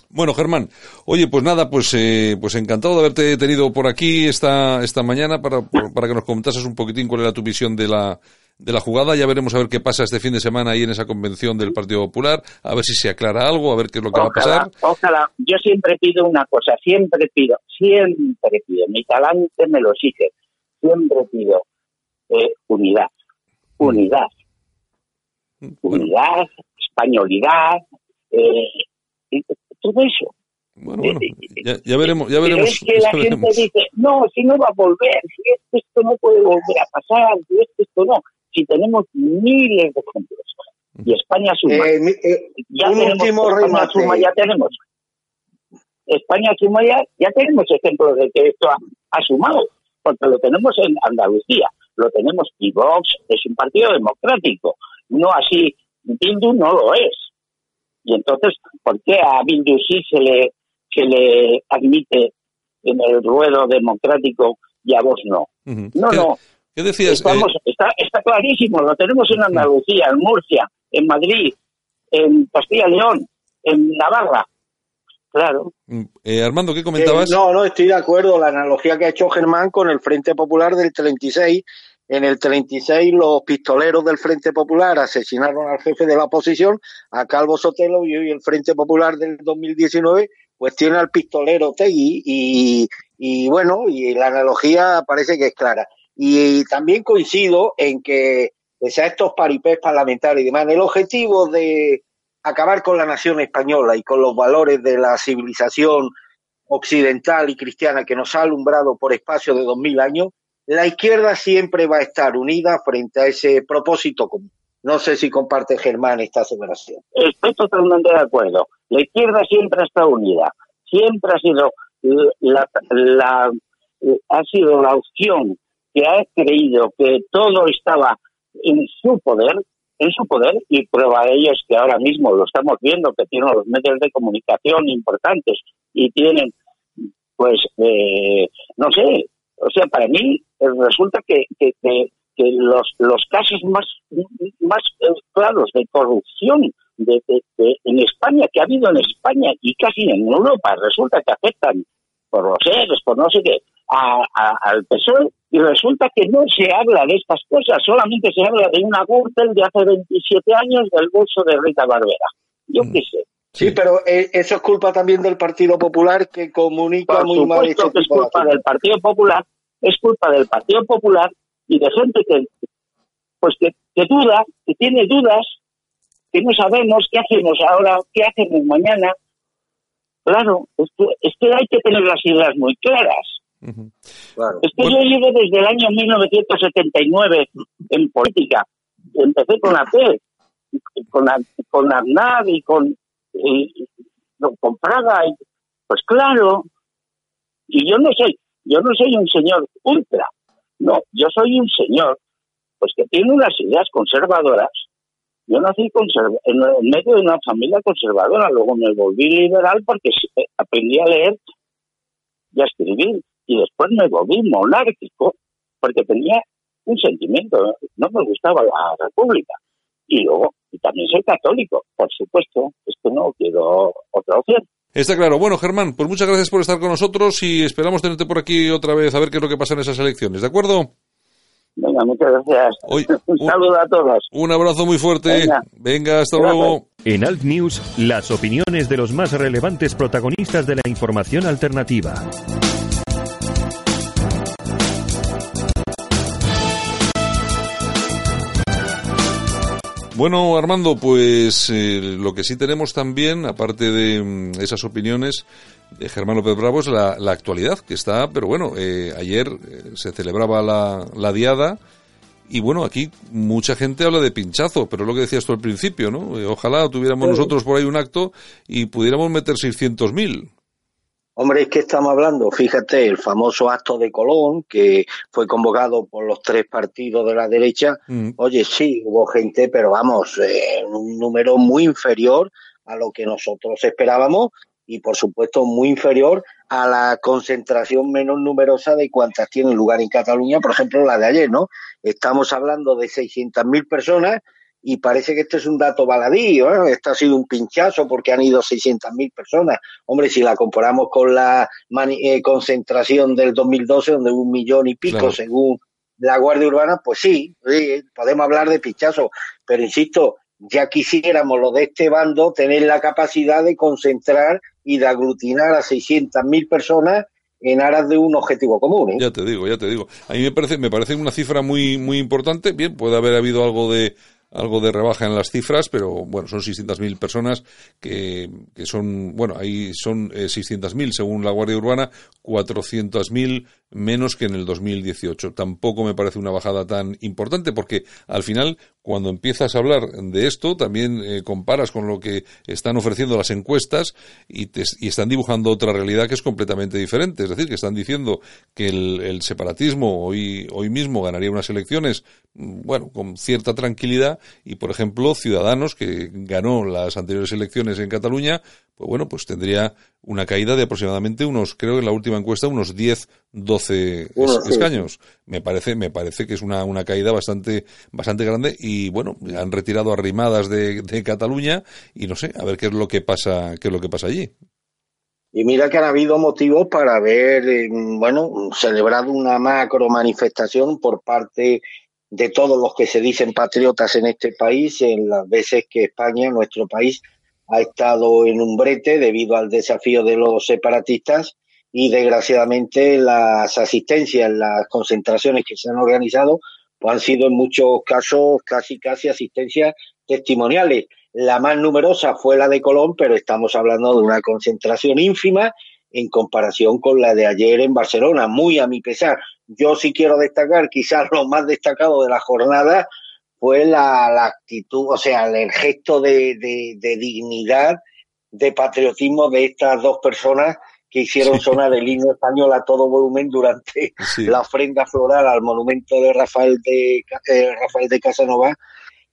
Bueno, Germán, oye, pues nada, pues eh, pues encantado de haberte tenido por aquí esta esta mañana para, para que nos comentases un poquitín cuál era tu visión de la de la jugada. Ya veremos a ver qué pasa este fin de semana ahí en esa convención del Partido Popular, a ver si se aclara algo, a ver qué es lo que va a pasar. Ojalá, yo siempre pido una cosa, siempre pido, siempre pido, mi talante me lo exige, siempre pido eh, unidad, unidad, mm, unidad, españolidad, eh, todo eso. Bueno, ya, veremos, ya veremos. es que la gente dice, no, si no va a volver, si esto no puede volver a pasar, si esto no si tenemos miles de ejemplos. Y España suma. Eh, eh, ya tenemos, España suma, ya tenemos. España suma ya, ya tenemos ejemplos de que esto ha, sumado, porque lo tenemos en Andalucía, lo tenemos y Vox es un partido democrático, no así, Bildu no lo es. Y entonces, ¿por qué a Bildu sí se le, se le admite en el ruedo democrático y a vos no? No, no. ¿Qué decías? Eh, está, está clarísimo, lo tenemos en Andalucía, en Murcia, en Madrid, en Castilla y León, en Navarra. Claro. Mm, eh, Armando, ¿qué comentabas? Eh, no, no, estoy de acuerdo. La analogía que ha hecho Germán con el Frente Popular del 36. En el 36 los pistoleros del Frente Popular asesinaron al jefe de la oposición, a Calvo Sotelo, y hoy el Frente Popular del 2019 pues tiene al pistolero Tegui y, y bueno, y la analogía parece que es clara. Y, también coincido en que, pese a estos paripés parlamentarios y demás, el objetivo de acabar con la nación española y con los valores de la civilización occidental y cristiana que nos ha alumbrado por espacio de dos mil años, la izquierda siempre va a estar unida frente a ese propósito común. No sé si comparte Germán esta aseveración. Estoy totalmente de acuerdo. La izquierda siempre está unida. Siempre ha sido la, ha sido la opción que ha creído que todo estaba en su poder, en su poder, y prueba de ello es que ahora mismo lo estamos viendo, que tienen los medios de comunicación importantes y tienen, pues, eh, no sé, o sea, para mí eh, resulta que, que, los, los casos más, más eh, claros de corrupción de, en España, que ha habido en España y casi en Europa, resulta que afectan por los seres, por no sé qué, al PSOE y resulta que no se habla de estas cosas, solamente se habla de una Gürtel de hace 27 años del bolso de Rita Barbera. Yo mm. qué sé. Sí, pero eh, eso es culpa también del Partido Popular que comunica muy mal este es culpa del Partido Popular, es culpa del Partido Popular y de gente que pues que, que duda, que tiene dudas, que no sabemos qué hacemos ahora, qué hacemos mañana. Claro, es que, es que hay que tener las ideas muy claras. Es que yo llevo desde el año 1979 en política. Empecé con la P, con, la, con Aznar y con, con Praga. Y, pues claro, y yo no soy, yo no soy un señor ultra, no, yo soy un señor pues que tiene unas ideas conservadoras. Yo nací en medio de una familia conservadora, luego me volví liberal porque aprendí a leer y a escribir y después me volví monárquico porque tenía un sentimiento, no me gustaba la república. Y luego, y también soy católico, por supuesto, es que no quiero otra opción. Está claro. Bueno, Germán, pues muchas gracias por estar con nosotros y esperamos tenerte por aquí otra vez a ver qué es lo que pasa en esas elecciones, ¿de acuerdo? Venga, muchas gracias. un saludo a todos. Un abrazo muy fuerte. Venga, hasta luego. En Alt News, las opiniones de los más relevantes protagonistas de la información alternativa. Bueno, Armando, pues eh, lo que sí tenemos también, aparte de mm, esas opiniones de Germán López Bravo, es la, actualidad que está, pero bueno, eh, ayer eh, se celebraba la, la, diada y bueno, aquí mucha gente habla de pinchazo, pero es lo que decías tú al principio, ¿no? ojalá tuviéramos nosotros por ahí un acto y pudiéramos meter 600.000. Hombre, es que estamos hablando, fíjate, el famoso acto de Colón, que fue convocado por los tres partidos de la derecha. Mm. Oye, sí, hubo gente, pero vamos, eh, un número muy inferior a lo que nosotros esperábamos y, por supuesto, muy inferior a la concentración menos numerosa de cuantas tienen lugar en Cataluña, por ejemplo, la de ayer, ¿no? Estamos hablando de 600.000 personas y parece que este es un dato baladí, ¿eh? este ha sido un pinchazo porque han ido 600.000 personas. Hombre, si la comparamos con la eh, concentración del 2012, donde hubo un millón y pico según la Guardia Urbana, pues sí, podemos hablar de pinchazo, pero insisto, ya quisiéramos los de este bando tener la capacidad de concentrar y de aglutinar a 600.000 personas en aras de un objetivo común. ¿eh? Ya te digo, ya te digo. A mí me parece, me parece una cifra muy, muy importante. Bien, puede haber habido algo de algo de rebaja en las cifras, pero bueno, son 600.000 personas que, que son, bueno, ahí son eh, 600.000 según la Guardia Urbana, 400.000 menos que en el 2018. Tampoco me parece una bajada tan importante porque al final cuando empiezas a hablar de esto también eh, comparas con lo que están ofreciendo las encuestas y, te, y, están dibujando otra realidad que es completamente diferente. Es decir, que están diciendo que el, el separatismo hoy, hoy mismo ganaría unas elecciones, mm, bueno, con cierta tranquilidad y, por ejemplo, Ciudadanos, que ganó las anteriores elecciones en Cataluña, pues bueno, pues tendría una caída de aproximadamente unos, creo que en la última encuesta, unos 10, 12 escaños. Me parece, me parece que es una, una caída bastante, bastante grande y bueno, han retirado arrimadas de, de Cataluña y no sé, a ver qué es lo que pasa, qué es lo que pasa allí. Y mira que han habido motivos para haber, eh, bueno, celebrado una macro manifestación por parte de todos los que se dicen patriotas en este país en las veces que España, nuestro país, ha estado en un brete debido al desafío de los separatistas y desgraciadamente las asistencias, las concentraciones que se han organizado, pues han sido en muchos casos casi casi asistencias testimoniales. La más numerosa fue la de Colón, pero estamos hablando de una concentración ínfima en comparación con la de ayer en Barcelona, muy a mi pesar. Yo sí quiero destacar quizás lo más destacado de la jornada fue la, la actitud, o sea, el gesto de, de, dignidad, de patriotismo de estas dos personas que hicieron sonar el himno español a todo volumen durante la ofrenda floral al monumento de Rafael de, eh, Rafael de Casanova.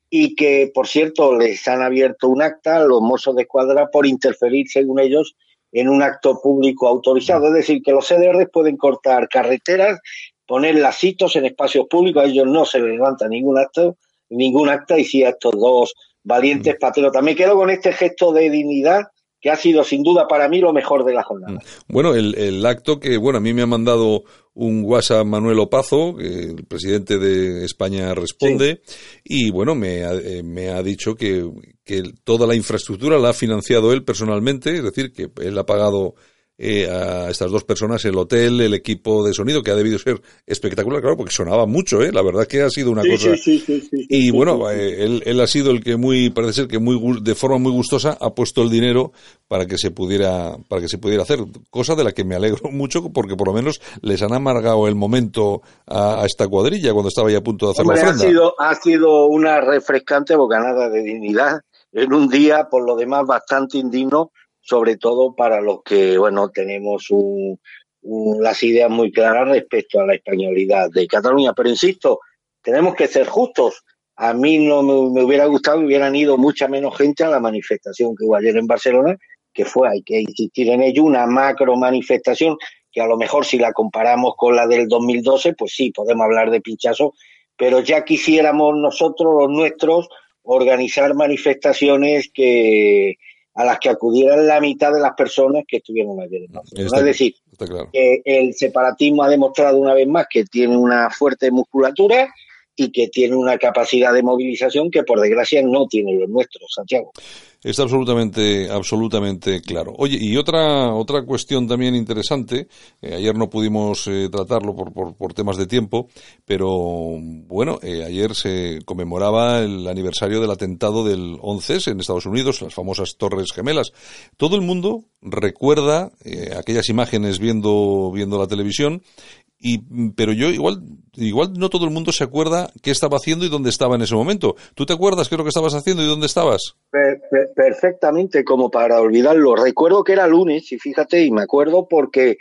Y que, por cierto, les han abierto un acta los mozos de escuadra por interferir, según ellos, en un acto público autorizado. Es decir, que los CDR pueden cortar carreteras, poner lacitos en espacios públicos, a ellos no se les levanta ningún acto ningún acta y si a estos dos valientes mm. patriotas. Me quedo con este gesto de dignidad que ha sido sin duda para mí lo mejor de la jornada. Bueno, el, el acto que, bueno, a mí me ha mandado un WhatsApp Manuel Opazo, el presidente de España responde, y bueno, me ha, eh, me ha dicho que, que toda la infraestructura la ha financiado él personalmente, es decir, que él ha pagado eh, a estas dos personas, el hotel, el equipo de sonido, que ha debido ser espectacular, claro, porque sonaba mucho, ¿eh? La verdad que ha sido una cosa... Sí, sí, sí, y bueno, eh, él, él, ha sido el que muy, parece ser que muy, de forma muy gustosa ha puesto el dinero para que se pudiera, para que se pudiera hacer, cosa de la que me alegro mucho, porque por lo menos les han amargado el momento a, a esta cuadrilla cuando estaba ya a punto de hacer Hombre, la ofrenda. Ha sido, ha sido una refrescante bocanada de dignidad en un día, por lo demás, bastante indigno, sobre todo para los que, bueno, tenemos un, las ideas muy claras respecto a la españolidad de Cataluña. Pero insisto, tenemos que ser justos. A mí no me, me, hubiera gustado que hubieran ido mucha menos gente a la manifestación que hubo ayer en Barcelona, que fue, hay que insistir en ello, una macro manifestación que a lo mejor si la comparamos con la del 2012, pues sí, podemos hablar de pinchazo, pero ya quisiéramos nosotros, los nuestros, organizar manifestaciones que, a las que acudieran la mitad de las personas que estuvieron ayer en Barcelona. Está, es decir, claro. que el separatismo ha demostrado una vez más que tiene una fuerte musculatura y que tiene una capacidad de movilización que por desgracia no tiene los nuestros, Santiago. Está absolutamente, absolutamente claro. Oye, y otra, otra cuestión también interesante, eh, ayer no pudimos eh, tratarlo por, por, temas de tiempo, pero bueno, eh, ayer se conmemoraba el aniversario del atentado del 11 en Estados Unidos, las famosas Torres Gemelas. Todo el mundo recuerda aquellas imágenes viendo, viendo la televisión y, pero yo igual, igual no todo el mundo se acuerda qué estaba haciendo y dónde estaba en ese momento. ¿Tú te acuerdas qué es lo que estabas haciendo y dónde estabas? Per, per, perfectamente, como para olvidarlo. Recuerdo que era lunes, y fíjate, y me acuerdo porque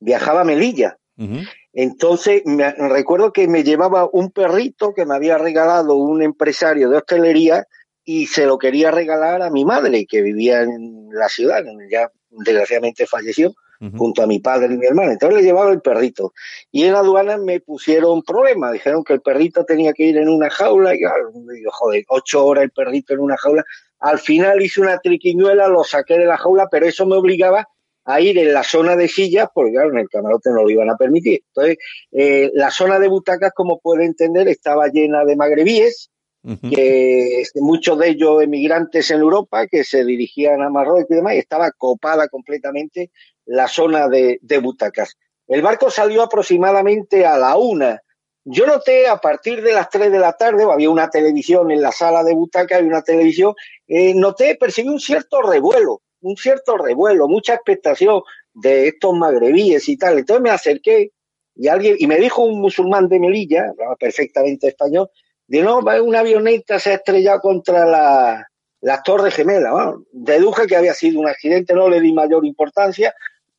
viajaba a Melilla. Uh -huh. Entonces, me, recuerdo que me llevaba un perrito que me había regalado un empresario de hostelería y se lo quería regalar a mi madre, que vivía en la ciudad, ya desgraciadamente falleció Uh -huh. junto a mi padre y mi hermana. Entonces le llevaba el perrito. Y en aduanas me pusieron problema. Dijeron que el perrito tenía que ir en una jaula. Y yo, joder, ocho horas el perrito en una jaula. Al final hice una triquiñuela, lo saqué de la jaula, pero eso me obligaba a ir en la zona de sillas, porque claro, en el camarote no lo iban a permitir. Entonces, eh, la zona de butacas, como puede entender, estaba llena de magrebíes, Uh -huh. que muchos de ellos emigrantes en Europa que se dirigían a Marruecos y demás, y estaba copada completamente la zona de, de butacas. El barco salió aproximadamente a la una. Yo noté a partir de las tres de la tarde, había una televisión en la sala de butacas y una televisión, eh, noté, percibí un cierto revuelo, un cierto revuelo, mucha expectación de estos magrebíes y tal. Entonces me acerqué y alguien, y me dijo un musulmán de Melilla, hablaba perfectamente español, de no, una avioneta se ha estrellado contra la, las Torres Gemelas. Deduje que había sido un accidente, no le di mayor importancia,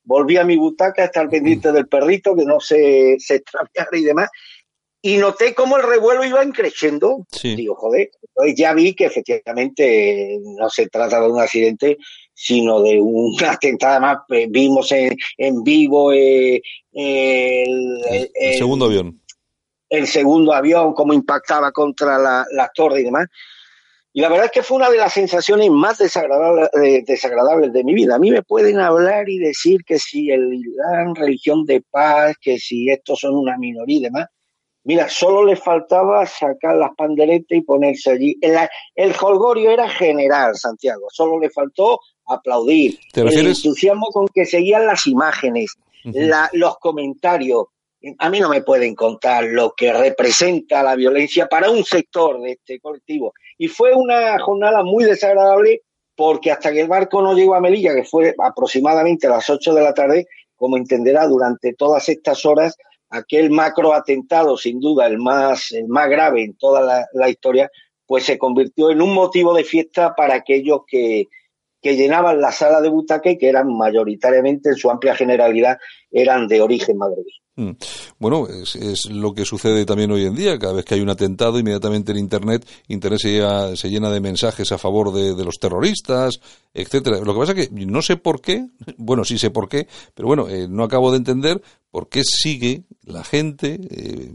volví a mi butaca a estar pendiente del perrito, que no se, se extraviara y demás, y noté cómo el revuelo iba creciendo. Sí. Digo, joder, entonces ya vi que efectivamente no se trata de un accidente, sino de un atentado. Además, vimos en, en vivo eh, el, el, el, segundo avión el segundo avión, cómo impactaba contra la, la, torre y demás. Y la verdad es que fue una de las sensaciones más desagradables, eh, desagradables de mi vida. A mí me pueden hablar y decir que si el Islam, religión de paz, que si estos son una minoría y demás. Mira, solo le faltaba sacar las panderetas y ponerse allí. El, el holgorio era general, Santiago. Solo le faltó aplaudir. El entusiasmo con que seguían las imágenes, uh -huh. la, los comentarios a mí no me pueden contar lo que representa la violencia para un sector de este colectivo. Y fue una jornada muy desagradable porque hasta que el barco no llegó a Melilla, que fue aproximadamente a las 8 de la tarde, como entenderá, durante todas estas horas, aquel macro atentado, sin duda el más, el más grave en toda la, la historia, pues se convirtió en un motivo de fiesta para aquellos que, que llenaban la sala de butaca y que eran mayoritariamente, en su amplia generalidad, eran de origen magrebí. Mm. Bueno, es, es, lo que sucede también hoy en día. Cada vez que hay un atentado, inmediatamente en Internet, Internet se llena, se llena de mensajes a favor de, los terroristas, etcétera. Lo que pasa es que no sé por qué, bueno, sí sé por qué, pero bueno, eh, no acabo de entender por qué sigue la gente, eh,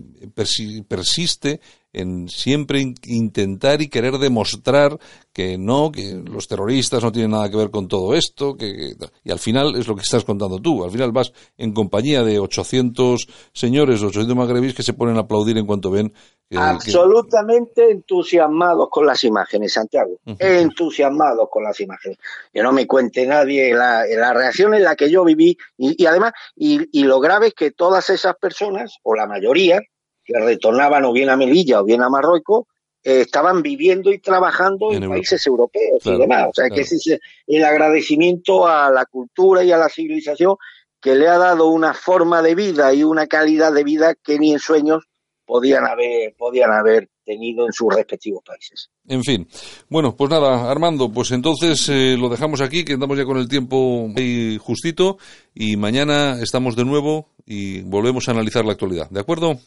persiste en siempre intentar y querer demostrar que no, que los terroristas no tienen nada que ver con todo esto, que, y al final es lo que estás contando tú, al final vas en compañía de 800 señores, 800 magrebís que se ponen a aplaudir en cuanto ven Absolutamente entusiasmados con las imágenes, Santiago. Entusiasmados con las imágenes. Que no me cuente nadie la, la reacción en la que yo viví. Y, además, y, lo grave es que todas esas personas, o la mayoría, que retornaban o bien a Melilla o bien a Marruecos, eh, estaban viviendo y trabajando en, países europeos y demás. O sea, que ese es el agradecimiento a la cultura y a la civilización que le ha dado una forma de vida y una calidad de vida que ni en sueños podían haber, podían haber tenido en sus respectivos países. En fin, bueno, pues nada, Armando, pues entonces eh, lo dejamos aquí, que andamos ya con el tiempo ahí justito y mañana estamos de nuevo y volvemos a analizar la actualidad, ¿de acuerdo?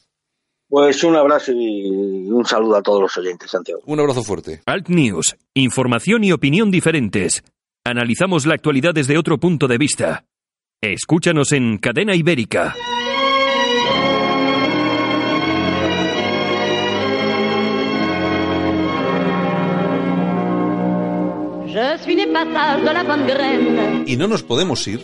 Pues un abrazo y un saludo a todos los oyentes, Santiago. Un abrazo fuerte. Alt News, información y opinión diferentes. Analizamos la actualidad desde otro punto de vista. Escúchanos en Cadena Ibérica. Y no nos podemos ir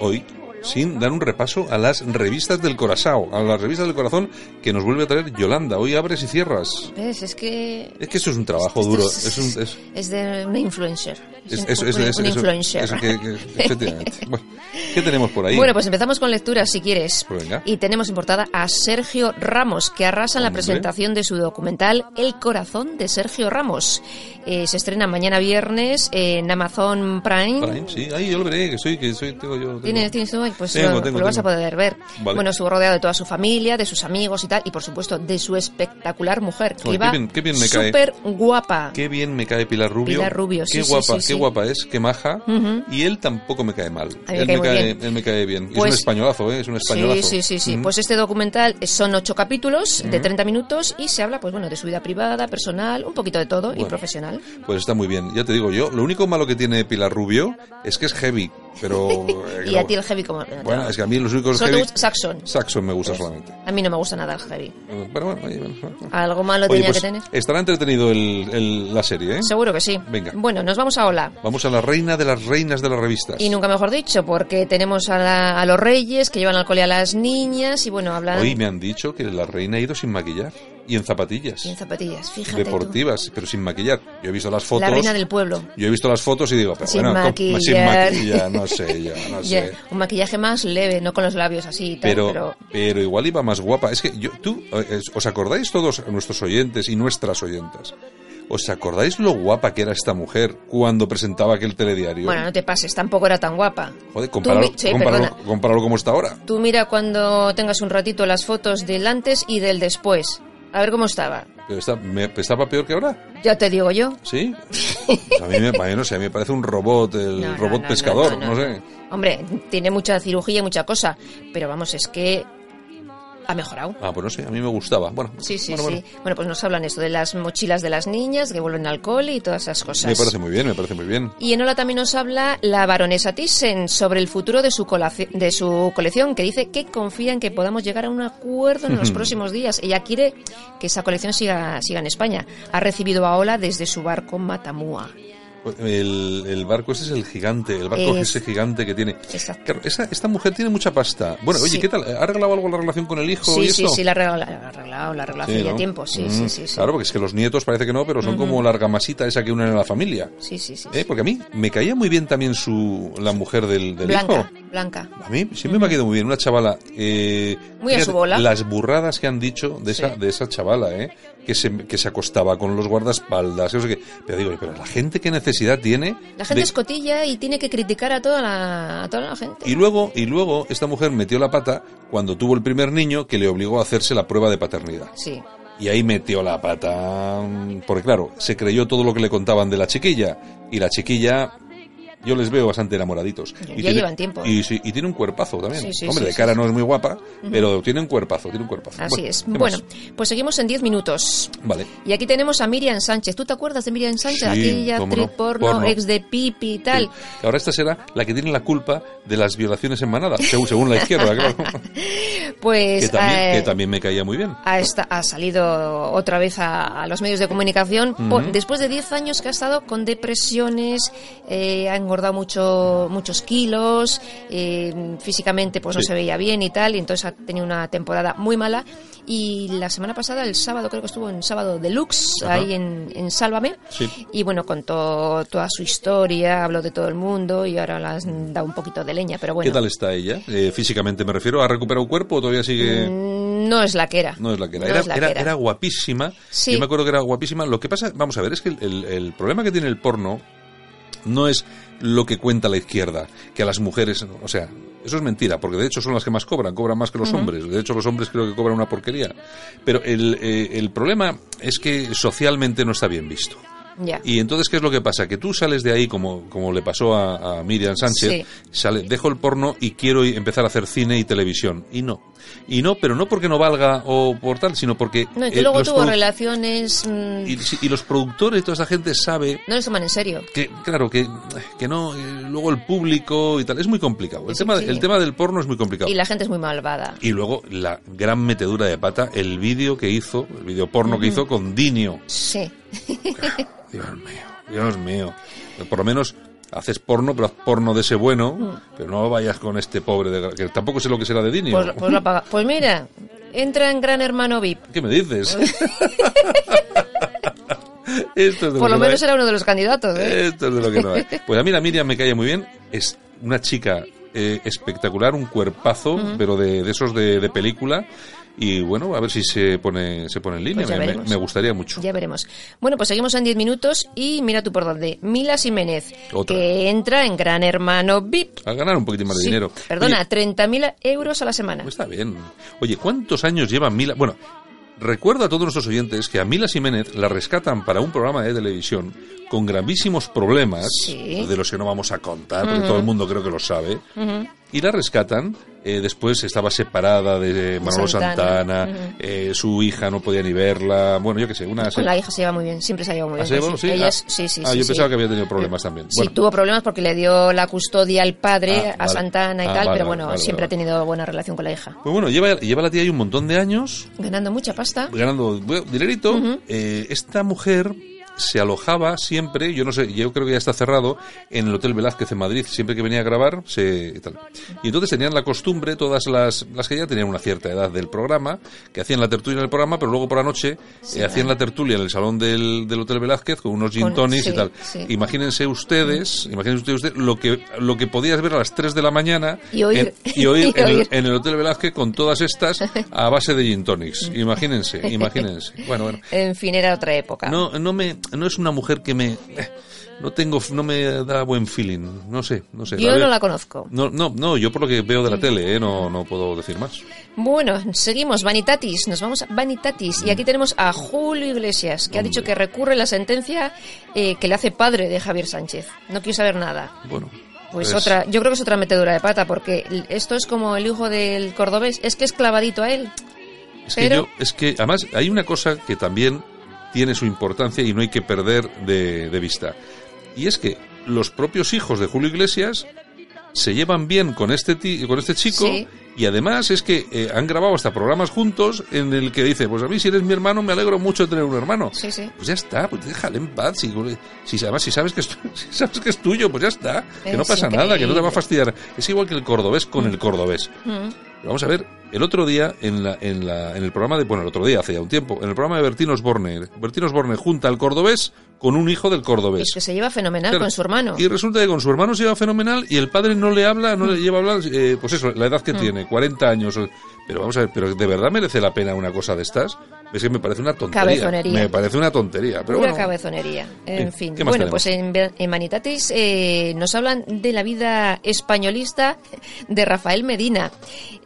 hoy sin dar un repaso a las revistas del Corazao, a las revistas del corazón que nos vuelve a traer Yolanda. Hoy abres y cierras. Es que... Es que eso es un trabajo duro. Es, de una influencer. Es, un, influencer. efectivamente. ¿Qué tenemos por ahí? Bueno, pues empezamos con lecturas, si quieres. Pues y tenemos importada a Sergio Ramos, que arrasa en la presentación de su documental El corazón de Sergio Ramos. Eh, se estrena mañana viernes en Amazon Prime. Prime, sí. Ahí yo lo veré, que soy, que soy, tengo yo. ¿Tienes, tienes tú? Pues lo, vas a poder ver. Bueno, estuvo rodeado de toda su familia, de sus amigos y tal, y por supuesto de su espectacular mujer, que iba súper guapa. Qué bien me cae Pilar Rubio. Pilar Rubio, qué guapa, qué guapa es, qué maja. Y él tampoco me cae mal. él, me cae, bien. él me cae bien. es un pues españolazo, ¿eh? Es un españolazo. Sí, sí, sí. Pues este documental son ocho capítulos de 30 minutos y se habla, pues bueno, de su vida privada, personal, un poquito de todo y profesional. Pues está muy bien. Ya te digo yo, lo único malo que tiene Pilar Rubio es que es heavy, pero... y a ti el heavy como... Bueno, es que a mí los únicos heavy... Saxon. Saxon me gusta solamente. A mí no me gusta nada el heavy. Pero bueno, Algo malo tenía pues que tener. Estará entretenido el, la serie, ¿eh? Seguro que sí. Venga. Bueno, nos vamos a Hola. Vamos a la reina de las reinas de las revistas. Y nunca mejor dicho, porque tenemos a, a los reyes que llevan al cole a las niñas y bueno, hablan... Hoy me han dicho que la reina ha ido sin maquillar. Y en zapatillas. Y en zapatillas, fíjate. Deportivas, pero sin maquillar. Yo he visto las fotos. La reina del pueblo. Yo he visto las fotos y digo, pero sin bueno, maquillar. sin maquillar, no sé, ya, no sé. Un maquillaje más leve, no con los labios así. Tal, pero, pero, igual iba más guapa. Es que yo, tú, eh, ¿os acordáis todos nuestros oyentes y nuestras oyentas? ¿Os acordáis lo guapa que era esta mujer cuando presentaba aquel telediario? Bueno, no te pases, tampoco era tan guapa. Joder, compáralo, como está ahora. Tú mira cuando tengas un ratito las fotos del antes y del después. A ver cómo estaba. ¿Pero estaba peor que ahora? Ya te digo yo. ¿Sí? a mí me, no sé, a mí me parece un robot, el robot pescador, no, sé. Hombre, tiene mucha cirugía y mucha cosa, pero vamos, es que ha mejorado. Ah, pues no sé, a mí me gustaba. Bueno, sí, sí, sí. Bueno. pues nos hablan esto de las mochilas de las niñas que vuelven al cole y todas esas cosas. Me parece muy bien, me parece muy bien. Y en Hola también nos habla la baronesa Thyssen sobre el futuro de su, de su colección, que dice que confía en que podamos llegar a un acuerdo en los próximos días. Ella quiere que esa colección siga, siga en España. Ha recibido a Ola desde su barco Matamua. El, barco ese es el gigante, el barco es, ese gigante que tiene. Claro, esta mujer tiene mucha pasta. Bueno, oye, ¿qué tal? ¿Ha arreglado algo la relación con el hijo? Sí, y sí, sí, la ha arreglado, la ha arreglado, la hace ya tiempo, sí, sí, sí, Claro, porque es que los nietos parece que no, pero son como la argamasita esa que unen a la familia. Sí, sí, sí. ¿Eh? Porque a mí me caía muy bien también su la mujer del, del Blanca, Blanca. A mí siempre me ha quedado muy bien, una chavala. Eh, muy a su bola. Las burradas que han dicho de esa, de esa chavala, ¿eh? Que se, que se acostaba con los guardaespaldas, que Pero digo, pero la gente qué necesidad tiene la gente es cotilla y tiene que criticar a toda la, a toda la gente. Y luego, y luego esta mujer metió la pata cuando tuvo el primer niño que le obligó a hacerse la prueba de paternidad. Sí. Y ahí metió la pata, porque claro, se creyó todo lo que le contaban de la chiquilla y la chiquilla yo les veo bastante enamoraditos. Ya, y ya llevan tiempo. Y, sí, y tiene un cuerpazo también. Sí, sí, Hombre, de cara no es muy guapa, pero tiene un cuerpazo, tiene un cuerpazo. Así Bueno, es. ¿qué Bueno, más? pues seguimos en 10 minutos. Vale. Y aquí tenemos a Miriam Sánchez. ¿Tú te acuerdas de Miriam Sánchez? Aquella actriz no, porno, porno. ex de Pipi y tal. Ahora esta será la que tiene la culpa de las violaciones en manada, según, según la izquierda, claro. Pues que, también, eh, que también me caía muy bien. ha, esta- ha salido otra vez a, a los medios de comunicación por- Ujú. después de 10 años que ha estado con depresiones, eh, engordado mucho, muchos kilos, eh, físicamente pues no Sí. se veía bien y tal, y entonces ha tenido una temporada muy mala. Y la semana pasada, el sábado, creo que estuvo en sábado deluxe, Ajá. ahí en, en Sálvame, Sí. y bueno, contó toda su historia, habló de todo el mundo y ahora le han dado un poquito de leña, pero bueno. ¿Qué tal está ella? Eh, físicamente me refiero. ¿Ha recuperado cuerpo o todavía sigue...? Mm, No es la que era. No es la que era. No era, es la era- que era. era guapísima. Sí. Yo me acuerdo que era guapísima. Lo que pasa, vamos a ver, es que el, el- el problema que tiene el porno no es lo que cuenta la izquierda, que a las mujeres, o sea, eso es mentira, porque de hecho son las que más cobran, cobran más que los hombres. De hecho, los hombres creo que cobran una porquería. Pero el, eh, el problema es que socialmente no está bien visto. Y entonces, ¿qué es lo que pasa? Que tú sales de ahí, como, como le pasó a, a Miriam Sánchez, Sí. sale, dejo el porno y quiero empezar a hacer cine y televisión. Y no. Y no, pero no porque no valga o por tal, sino porque... No, y que eh, luego tuvo relaciones... mm, y, los productores y toda esa gente sabe no les toman en serio. que, claro, que, que no, eh, luego el público y tal, es muy complicado. El, Sí, tema, sí. el tema del porno es muy complicado. Y la gente es muy malvada. Y luego la gran metedura de pata, el vídeo que hizo, el vídeo porno que hizo con Dinio. Sí. Dios mío, Dios mío. Por lo menos haces porno, pero haz porno de ese bueno, pero no vayas con este pobre, de, que tampoco sé lo que será de Dinio. Pues, pues. Pues mira, entra en Gran Hermano VIP. ¿Qué me dices? Esto es de Por lo menos era uno de los candidatos, ¿eh? Esto es de lo que no hay. Pues a mí la Miriam me cae muy bien. Es una chica eh, espectacular, un cuerpazo, pero de, de esos de, de película. Y bueno, a ver si se pone, se pone en línea. Pues me, gustaría mucho. Ya veremos. Bueno, pues seguimos en 10 minutos y mira tú por dónde. Mila Jiménez, Otra. que entra en Gran Hermano VIP. A ganar un poquitín más de Sí, dinero. Perdona, Oye, 30.000 euros a la semana. Pues está bien. Oye, ¿cuántos años lleva Mila? Bueno, recuerdo a todos nuestros oyentes que a Mila Jiménez la rescatan para un programa de televisión con gravísimos problemas, Sí. de los que no vamos a contar, porque todo el mundo creo que lo sabe, y la rescatan. eh, después estaba separada de Manolo Santana. Santana, eh, su hija no podía ni verla, bueno, yo qué sé, una... Con la hija se lleva muy bien, siempre se ha llevado muy ¿Ah, bien. se lleva? Sí, ella ah, es- sí, sí, ah, sí, yo sí. pensaba que había tenido problemas también. Sí, Bueno, tuvo problemas porque le dio la custodia al padre, Ah, a vale. Santana y Ah, tal, vale, pero bueno, vale, siempre ha tenido buena relación con la hija. pues bueno, lleva, lleva la tía ahí un montón de años, Ganando mucha pasta. ganando dinerito. Eh, esta mujer se alojaba siempre, yo no sé, yo creo que ya está cerrado, en el Hotel Velázquez en Madrid, siempre que venía a grabar, se, y, tal. y entonces tenían la costumbre, todas las, las que ya tenían una cierta edad del programa, que hacían la tertulia en el programa, pero luego por la noche eh, hacían la tertulia en el salón del, del Hotel Velázquez con unos gin tonics y sí, tal. sí. Imagínense ustedes, imagínense ustedes lo que, lo que podías ver a las 3 de la mañana Y oír. en, y oír Y en el- en el Hotel Velázquez con todas estas a base de gin tonics. Imagínense, imagínense. Bueno, bueno. En fin, era otra época. No, no me, no es una mujer que me, no tengo, no me da buen feeling. No sé, no sé. Yo veo- no la conozco. No, no, no, yo por lo que veo de la tele, eh, no, no puedo decir más. Bueno, seguimos. Vanitatis. Nos vamos a Vanitatis. Y aquí tenemos a Julio Iglesias, que ha dicho que recurre la sentencia eh, que le hace padre de Javier Sánchez. No quiero saber nada. Bueno. Pues otra, yo creo que es otra metedura de pata, porque esto es como el hijo del cordobés, es que es clavadito a él. Es que yo, es que además hay una cosa que también tiene su importancia y no hay que perder de, de vista. Y es que los propios hijos de Julio Iglesias se llevan bien con este con este chico Sí. y además es que eh, han grabado hasta programas juntos en el que dice, pues a mí si eres mi hermano me alegro mucho de tener un hermano. Sí, sí. Pues ya está, pues déjale en paz. Si, si además si sabes que es, si sabes que es tuyo, pues ya está. Que no pasa nada, que no te va a fastidiar. Es igual que el cordobés con el cordobés. Mm. Vamos a ver, el otro día en, la, en, la, en el programa de, bueno, el otro día, hace ya un tiempo, en el programa de Bertín Osborne, Bertín Osborne junta al cordobés con un hijo del cordobés. Es que se lleva fenomenal Claro. con su hermano. Y resulta que con su hermano se lleva fenomenal y el padre no le habla, no le lleva a hablar, eh, pues eso, la edad Mm. que tiene, 40 años. Pero vamos a ver, ¿pero de verdad merece la pena una cosa de estas? Es que me parece una tontería. Cabezonería. Me parece una tontería. Pero bueno, cabezonería. En Bien, fin. ¿qué más Bueno, tenemos? pues en, en Manitatis eh, nos hablan de la vida españolista de Rafael Medina.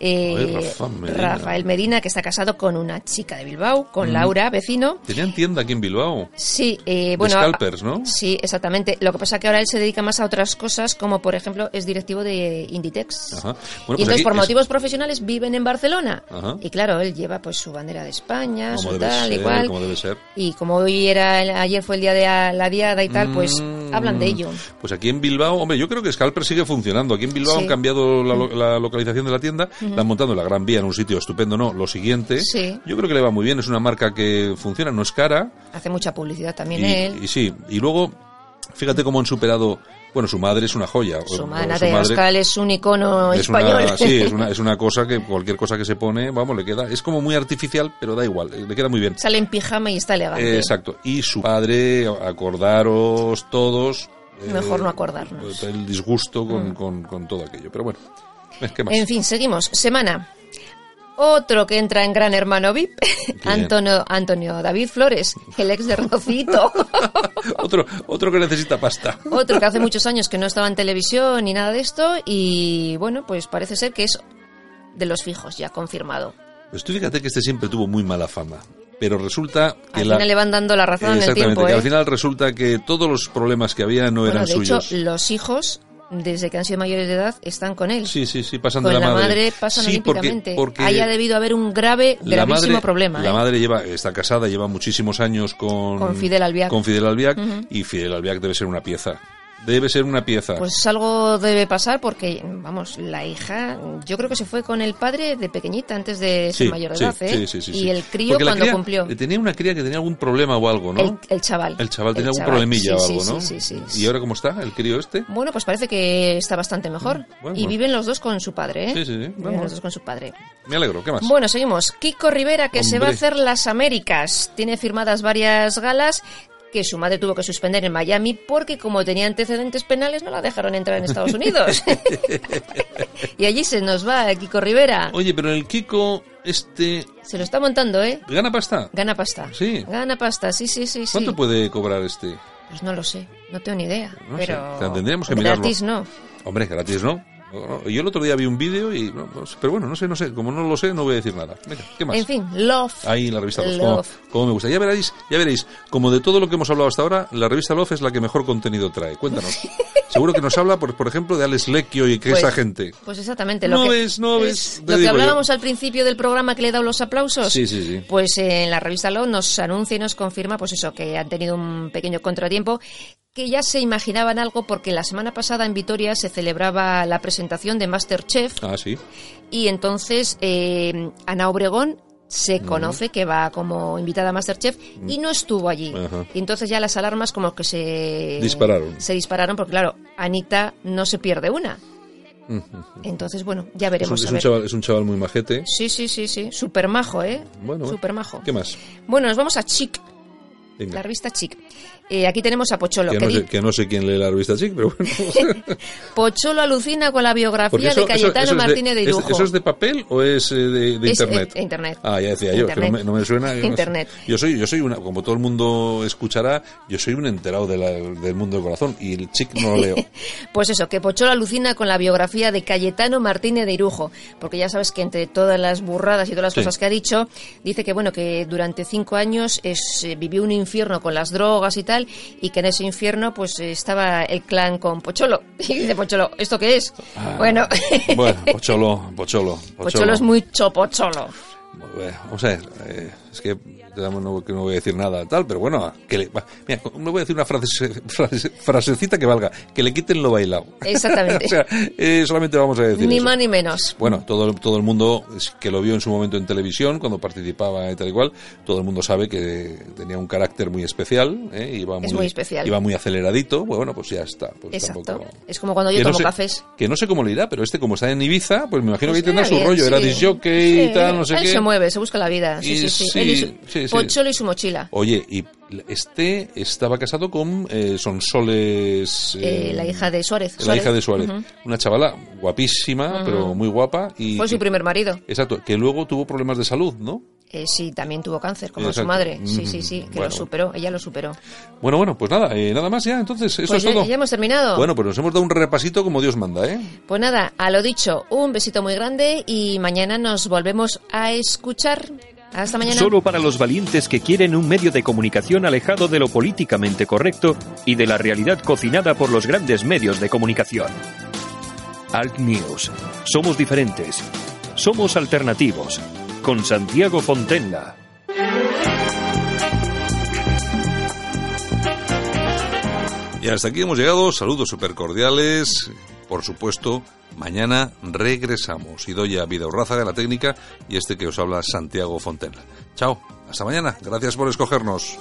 Eh, Rafael Medina, que está casado con una chica de Bilbao, con Laura, vecino. Tenían tienda aquí en Bilbao. Sí, eh, bueno. scalpers, ¿no? Sí, exactamente. Lo que pasa es que ahora él se dedica más a otras cosas, como por ejemplo es directivo de Inditex. Ajá. Bueno, y pues entonces por es- motivos profesionales viven en Barcelona. Ajá. Y claro, él lleva pues su bandera de España, como su debe tal, ser, igual. como debe ser. Y como hoy era ayer fue el día de la diada y tal, pues Mm, hablan de ello. Pues aquí en Bilbao, hombre, yo creo que Scalper sigue funcionando. Aquí en Bilbao Sí. han cambiado la, lo- la localización de la tienda, la han montado en la Gran Vía en un sitio estupendo, no, lo siguiente. Sí. Yo creo que le va muy bien, es una marca que funciona, no es cara. Hace mucha publicidad también Y, él. y sí, y luego, fíjate cómo han superado, bueno, su madre es una joya. Su madre de Pascal es un icono es español. Una, sí, es una, es una cosa que cualquier cosa que se pone, vamos, le queda. Es como muy artificial, pero da igual, le queda muy bien. Sale en pijama y está elegante. Eh, exacto. Y su padre, acordaros todos. eh, Mejor no acordarnos. Mm. El disgusto con, con, con todo aquello. Pero bueno, eh, ¿qué más? En fin, seguimos. Semana. Otro que entra en Gran Hermano VIP, Antonio, Antonio David Flores, el ex de Rocito. otro, otro que necesita pasta. Otro que hace muchos años que no estaba en televisión ni nada de esto y bueno, pues parece ser que es de los fijos, ya confirmado. Pues tú fíjate que este siempre tuvo muy mala fama. Pero resulta que Al la... final le van dando la razón en el Exactamente, tiempo, que ¿eh? al final resulta que todos los problemas que había no Bueno, eran de suyos. hecho, los hijos, desde que han sido mayores de edad, están con él. Sí, sí, sí, pasan con de la, la madre pasan sí, porque, olímpicamente. porque Haya debido haber un grave, gravísimo madre, problema. La ¿eh? madre lleva, está casada, lleva muchísimos años con, Con Fidel Albiac. con Fidel Albiac, y Fidel Albiac debe ser una pieza. Debe ser una pieza. Pues algo debe pasar porque, vamos, la hija, yo creo que se fue con el padre de pequeñita antes de ser Sí, mayor de sí, edad, ¿eh? sí, sí, sí, y el crío Porque cuando cría- cumplió. Tenía una cría que tenía algún problema o algo, ¿no? El, el chaval. El chaval tenía algún chaval, problemilla o algo, ¿no? Sí, sí, sí. ¿Y ahora cómo está el crío este? Bueno, pues parece que está bastante mejor. Mm, bueno. y viven los dos con su padre, ¿eh? Sí, sí, sí. Viven los dos con su padre. Me alegro, ¿qué más? Bueno, seguimos. Kiko Rivera, que se va a hacer las Américas. Tiene firmadas varias galas que su madre tuvo que suspender en Miami porque como tenía antecedentes penales no la dejaron entrar en Estados Unidos. y allí se nos va Kiko Rivera. Oye, pero el Kiko, este, Se lo está montando, ¿eh? ¿gana pasta? Gana pasta. Sí. Gana pasta, sí, sí, sí. sí. ¿Cuánto puede cobrar este? Pues no lo sé, no tengo ni idea. No sé, pero o sea, tendríamos que mirarlo. gratis no. Hombre, gratis no. No. Yo el otro día vi un vídeo y... pero bueno, no sé, no sé. Como no lo sé, no voy a decir nada. Venga, ¿qué más? En fin, Love. Ahí la revista Love. Cómo me gusta. Ya veréis, ya veréis, como de todo lo que hemos hablado hasta ahora, la revista Love es la que mejor contenido trae. Cuéntanos. Seguro que nos habla, por, por ejemplo, de Alex Lecchio y que Pues- esa gente. Pues exactamente. Lo No que, ves, no es ves, Lo que yo. hablábamos al principio del programa que le he dado los aplausos. Sí, sí, sí. Pues eh, en la revista Love nos anuncia y nos confirma, pues eso, que han tenido un pequeño contratiempo, que ya se imaginaban algo porque la semana pasada en Vitoria se celebraba la presentación de Masterchef Ah, sí. y entonces eh, Ana Obregón se conoce que va como invitada a Masterchef y no estuvo allí. Y entonces ya las alarmas como que se Dispararon. Se dispararon porque claro, Anita no se pierde una. Entonces, bueno, ya Es un, veremos. es un chaval, es un chaval muy majete. Sí, sí, sí, sí. Súper majo, ¿eh? Bueno. Súper majo. ¿Qué más? Bueno, nos vamos a Chic, Venga. la revista Chic. Eh, aquí tenemos a Pocholo. Que que no, sé, que no sé quién lee la revista Chic, pero bueno. Pocholo alucina con la biografía eso- de Cayetano eso- eso es Martínez de, ¿es- Irujo. ¿Eso es de papel o es eh, de, de Es, internet? eh, internet. Ah, ya decía yo, que no Internet. me, no me suena. yo no sé. Internet. Yo soy, yo soy una, como todo el mundo escuchará, yo soy un enterado de la- del mundo del corazón y el chic no lo leo. Pues eso, que Pocholo alucina con la biografía de Cayetano Martínez de Irujo, porque ya sabes que entre todas las burradas y todas las Sí. cosas que ha dicho, dice que bueno, que durante cinco años es, eh, vivió un infierno con las drogas y tal, y que en ese infierno pues eh, estaba el clan con Pocholo. Y dice Pocholo, ¿esto qué es? bueno, Bueno, pocholo, pocholo, pocholo. Pocholo es muy chopocholo. Bueno, vamos a ver, eh, es que no, que no voy a decir nada tal, pero bueno, que le, va, mira, me voy a decir una frase, frase- frasecita que valga, que le quiten lo bailado. Exactamente. o sea, eh, solamente vamos a decir Ni eso. más ni menos. Bueno, todo, todo el mundo que lo vio en su momento en televisión, cuando participaba y tal y cual, todo el mundo sabe que tenía un carácter muy especial, ¿eh? iba muy, Es muy especial. iba muy aceleradito, pues bueno, pues ya está. Pues Exacto. tampoco- Es como cuando yo Que no tomo sé- cafés. Que no sé cómo le irá, pero este como está en Ibiza, pues me imagino Pues que tendrá su rollo, era sí. disjockey y tal, no sé él qué. se mueve, se busca la vida. Sí, Y sí, sí. Y su- sí, sí. Pocholo y su mochila. Oye, y este estaba casado con eh, Sonsoles... Eh, la hija de Suárez. La Suárez. hija de Suárez. Una chavala guapísima, pero muy guapa. Y, Fue su primer marido. Exacto, que luego tuvo problemas de salud, ¿no? Eh, sí, también tuvo cáncer, como su madre. Sí, sí, sí, que lo superó, ella lo superó. Bueno, bueno, pues nada, eh, nada más ya, entonces, eso pues es todo. Ya hemos terminado. Bueno, pues nos hemos dado un repasito como Dios manda, ¿eh? Pues nada, a lo dicho, un besito muy grande y mañana nos volvemos a escuchar. Hasta mañana. Solo para los valientes que quieren un medio de comunicación alejado de lo políticamente correcto y de la realidad cocinada por los grandes medios de comunicación. Alt News. Somos diferentes. Somos alternativos. Con Santiago Fontenla. Y hasta aquí hemos llegado. Saludos super cordiales. Por supuesto, mañana regresamos. Idoya Vidaurraza de la técnica y este que os habla Santiago Fontenla. Chao, hasta mañana. Gracias por escogernos.